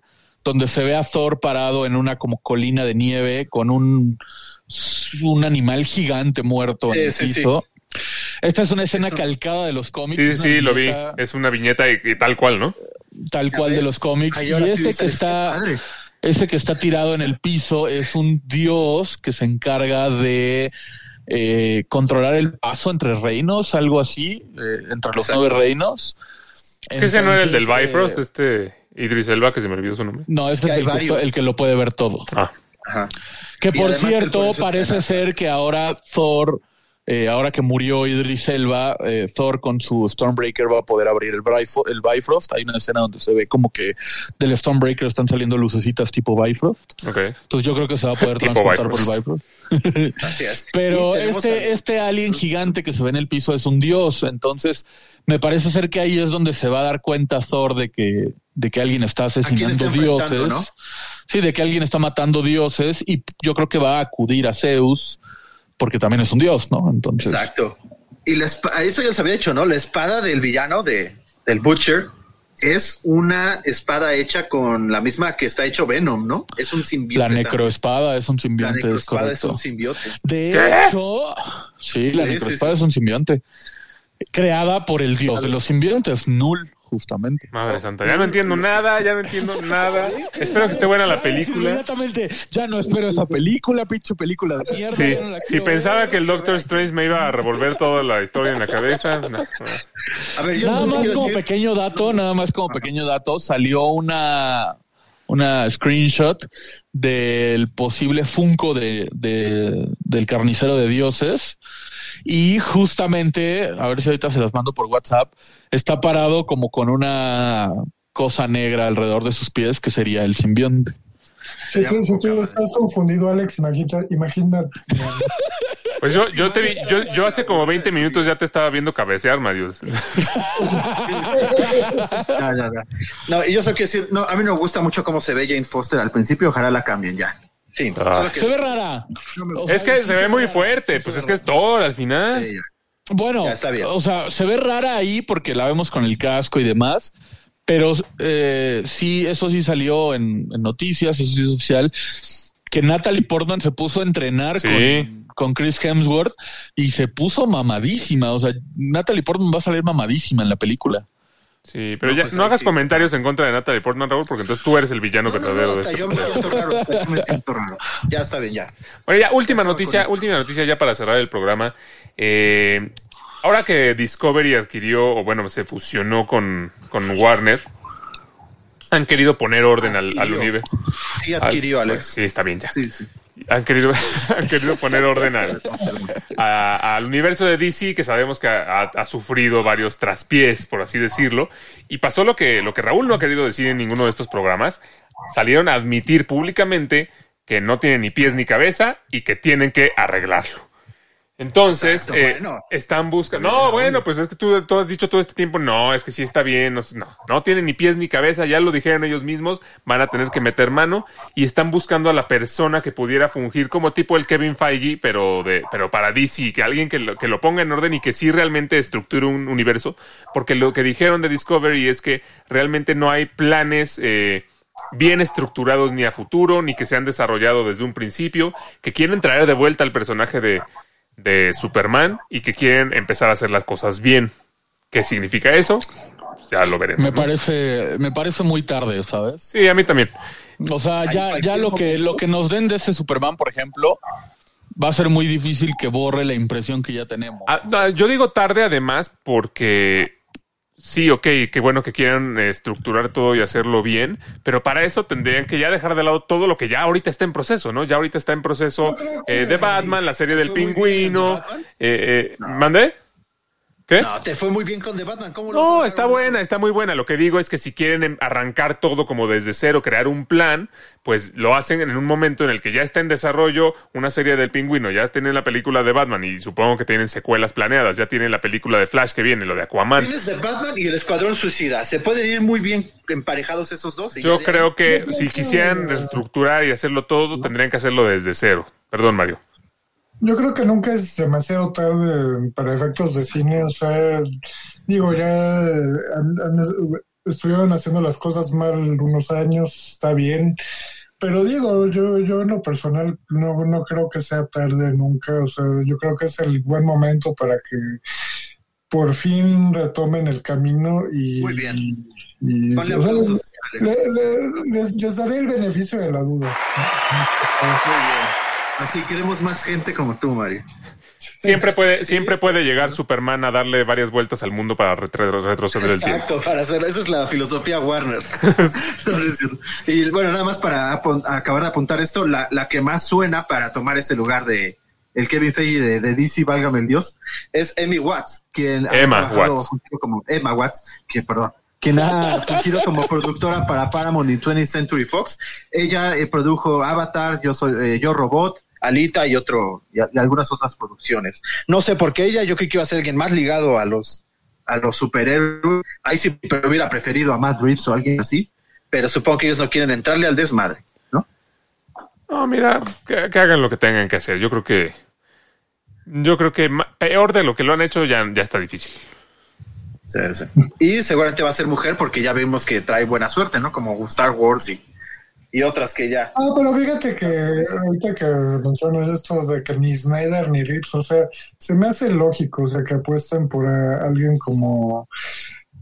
donde se ve a Thor parado en una como colina de nieve con un, un animal gigante muerto en el Sí, sí, sí. piso. Esta es una escena calcada de los cómics. Sí, sí, sí, lo vi. Es una viñeta y, y tal cual, ¿no? Tal cual de los cómics. Ay, y sí ese que está, padre. Ese que está tirado en el piso es un dios que se encarga de eh, controlar el paso entre reinos, algo así, eh, entre los Exacto. nueve reinos. Es que ese no era el del Bifrost, eh, este Idris Elba, que se me olvidó su nombre. No, este que es el que, varios. el que lo puede ver todo. Ah, Ajá. Que Y por cierto, parece ser que ahora Thor eh, ahora que murió Idris Elba, eh, Thor con su Stormbreaker va a poder abrir el, Bifo- el Bifrost. Hay una escena donde se ve como que del Stormbreaker están saliendo lucecitas tipo Bifrost. Entonces yo creo que se va a poder transportar por el Bifrost. Bifrost. Así es. Pero este, a- este alien gigante que se ve en el piso es un dios, entonces me parece ser que ahí es donde se va a dar cuenta Thor de que, de que alguien está asesinando está dioses. Sí, de que alguien está matando dioses y yo creo que va a acudir a Zeus porque también es un dios, ¿no? Entonces, Exacto. Y la eso ya se había hecho, ¿no? La espada del villano de, del Butcher es una espada hecha con la misma que está hecho Venom, ¿no? Es un simbionte. la también. necroespada es un La simbionte, es necroespada es un simbionte. De ¿Qué? hecho, sí, la Sí, necroespada sí, sí. es un simbionte creada por el dios de los simbiontes, Null, justamente. Madre santa, ya no entiendo nada, ya no entiendo nada. Espero que esté buena la película. Inmediatamente, ya no espero esa película, pinche película de mierda. Sí, no si pensaba ver. que el Doctor Strange me iba a revolver toda la historia en la cabeza, no, no. A ver, yo Nada no más como decir- pequeño dato, nada más como pequeño dato, salió una una screenshot del posible Funko de, de- del carnicero de dioses y justamente, a ver si ahorita se las mando por WhatsApp, está parado como con una cosa negra alrededor de sus pies que sería el simbionte. Si tú, si tú estás confundido, Alex, imagina Pues yo, yo te vi, yo, yo hace como 20 minutos ya te estaba viendo cabecear, Marius. No, no, no. No, y yo solo quiero decir, no, a mí no me gusta mucho cómo se ve Jane Foster al principio, ojalá la cambien ya. Ah. Que- Se ve rara. O sea, Es que sí se ve muy rara. fuerte, pues es que es Thor al final. Sí, ya. Bueno, Ya está bien. o sea, se ve rara ahí porque la vemos con el casco y demás, pero eh, sí, eso sí salió en, en noticias, eso sí es oficial, que Natalie Portman se puso a entrenar Sí. con, con Chris Hemsworth y se puso mamadísima, o sea, Natalie Portman va a salir mamadísima en la película. Sí, pero No, ya pues no hagas sí. comentarios en contra de Natalie Portman, Raúl, porque entonces tú eres el villano No, no, no, verdadero de este yo me programa. siento raro, hasta yo me siento raro. Ya está bien, ya. Bueno, ya, última noticia, última noticia ya para cerrar el programa. Eh, ahora que Discovery adquirió, o bueno, se fusionó con, con Warner, han querido poner orden al, al universo. Sí adquirió, Alex. Sí, está bien ya. Sí, sí. Han querido, han querido poner orden al, al universo de DC, que sabemos que ha, ha sufrido varios traspiés, por así decirlo. Y pasó lo que, lo que Raúl no ha querido decir en ninguno de estos programas. Salieron a admitir públicamente que no tienen ni pies ni cabeza y que tienen que arreglarlo. Entonces, Exacto, eh, bueno. están buscando. No, bueno, pues es que tú, tú has dicho todo este tiempo, no, es que sí está bien. No, no, no tienen ni pies ni cabeza, ya lo dijeron ellos mismos, van a tener que meter mano y están buscando a la persona que pudiera fungir como tipo el Kevin Feige, pero, de, pero para DC, que alguien que lo, que lo ponga en orden y que sí realmente estructure un universo, porque lo que dijeron de Discovery es que realmente no hay planes. Eh, bien estructurados ni a futuro, ni que se han desarrollado desde un principio, que quieren traer de vuelta al personaje de, de Superman y que quieren empezar a hacer las cosas bien. ¿Qué significa eso? Pues ya lo veremos. Me ¿no? parece, me parece muy tarde, ¿sabes? Sí, a mí también. O sea, ya, ya lo que, lo que nos den de ese Superman, por ejemplo, va a ser muy difícil que borre la impresión que ya tenemos. Ah, no, yo digo tarde además porque sí, ok, qué bueno que quieran estructurar todo y hacerlo bien, pero para eso tendrían que ya dejar de lado todo lo que ya ahorita está en proceso, ¿no? Ya ahorita está en proceso eh, de Batman, la serie del pingüino. Eh, eh, ¿Mandé? ¿Qué? No, te fue muy bien con The Batman. ¿Cómo lo No, está buena, está muy buena. Lo que digo es que si quieren em- arrancar todo como desde cero, crear un plan, pues lo hacen en un momento en el que ya está en desarrollo una serie del pingüino, ya tienen la película de Batman y supongo que tienen secuelas planeadas, ya tienen la película de Flash que viene, lo de Aquaman. Tienes The Batman y el Escuadrón Suicida. Se pueden ir muy bien emparejados esos dos. Yo de creo que si quisieran reestructurar y hacerlo todo, tendrían que hacerlo desde cero. Perdón, Mario. Yo creo que nunca es demasiado tarde para efectos de cine, o sea, digo, ya han- han- estuvieron haciendo las cosas mal unos años, está bien, pero digo, yo, yo en lo personal no, no creo que sea tarde nunca, o sea, yo creo que es el buen momento para que por fin retomen el camino y... Muy bien. y- Ponle o sea, aplausos. le- le- les, les daré el beneficio de la duda. Muy bien. Así queremos más gente como tú, Mario. Siempre puede, siempre puede llegar Superman a darle varias vueltas al mundo para retro- retroceder el tiempo. Exacto, para hacer, esa es la filosofía Warner. Y bueno, nada más para acabar de apuntar esto, la, la que más suena para tomar ese lugar de el Kevin Feige de, de DC, válgame el Dios, es Emmy Watts, quien ha Emma trabajado Watts. como Emma Watts, que perdón, quien ha fungido como productora para Paramount y 20th Century Fox. Ella eh, produjo Avatar, Yo soy eh, Yo Robot, Alita y otro y, a- y algunas otras producciones. No sé por qué ella, yo creo que iba a ser alguien más ligado a los a los superhéroes. Ahí sí pero hubiera preferido a Matt Reeves o alguien así, pero supongo que ellos no quieren entrarle al desmadre, ¿no? No, mira, que, que hagan lo que tengan que hacer. Yo creo que. Yo creo que peor de lo que lo han hecho ya, ya está difícil. Sí, sí. Y seguramente va a ser mujer porque ya vimos que trae buena suerte, ¿no? Como Star Wars y, y otras que ya. Ah, pero fíjate que ahorita que mencionas esto de que ni Snyder ni Reeves, o sea, se me hace lógico, o sea, que apuesten por eh, alguien como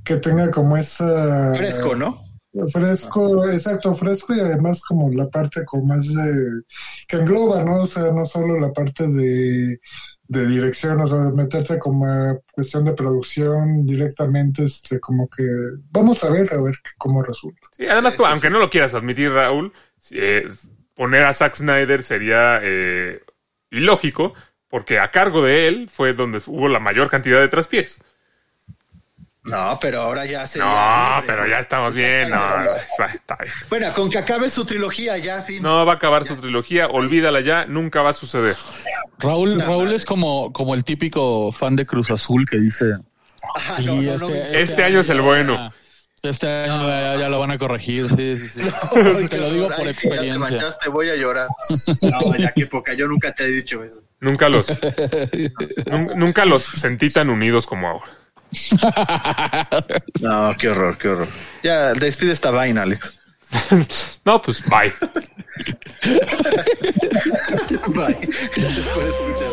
que tenga como esa Fresco, ¿no? fresco, exacto, fresco y además como la parte como más de que engloba, ¿no? O sea, no solo la parte de, de dirección, o sea, meterte como a cuestión de producción directamente, este, como que vamos a ver, a ver cómo resulta. Sí, además, aunque no lo quieras admitir, Raúl, eh, poner a Zack Snyder sería eh, ilógico, porque a cargo de él fue donde hubo la mayor cantidad de traspiés. No, pero ahora ya se. No, pero ya estamos bien. No, va, está bien. Bueno, con que acabe su trilogía ya, fin. No va a acabar su trilogía, olvídala ya, nunca va a suceder. Raúl, No, Raúl es como, como el típico fan de Cruz Azul que dice, Ah, sí, no, no, no, este, no, Este año es el bueno. Este año ya, ya lo van a corregir, sí, sí, sí. Ay, Te lo digo por sí, ya te experiencia. manchaste, voy a llorar. No, ya qué poca, yo nunca te he dicho eso. Nunca los, nun- nunca los sentí tan unidos como ahora. No, qué horror, qué horror. Ya, despide esta vaina, Alex. No, pues bye. Bye. Gracias por escuchar.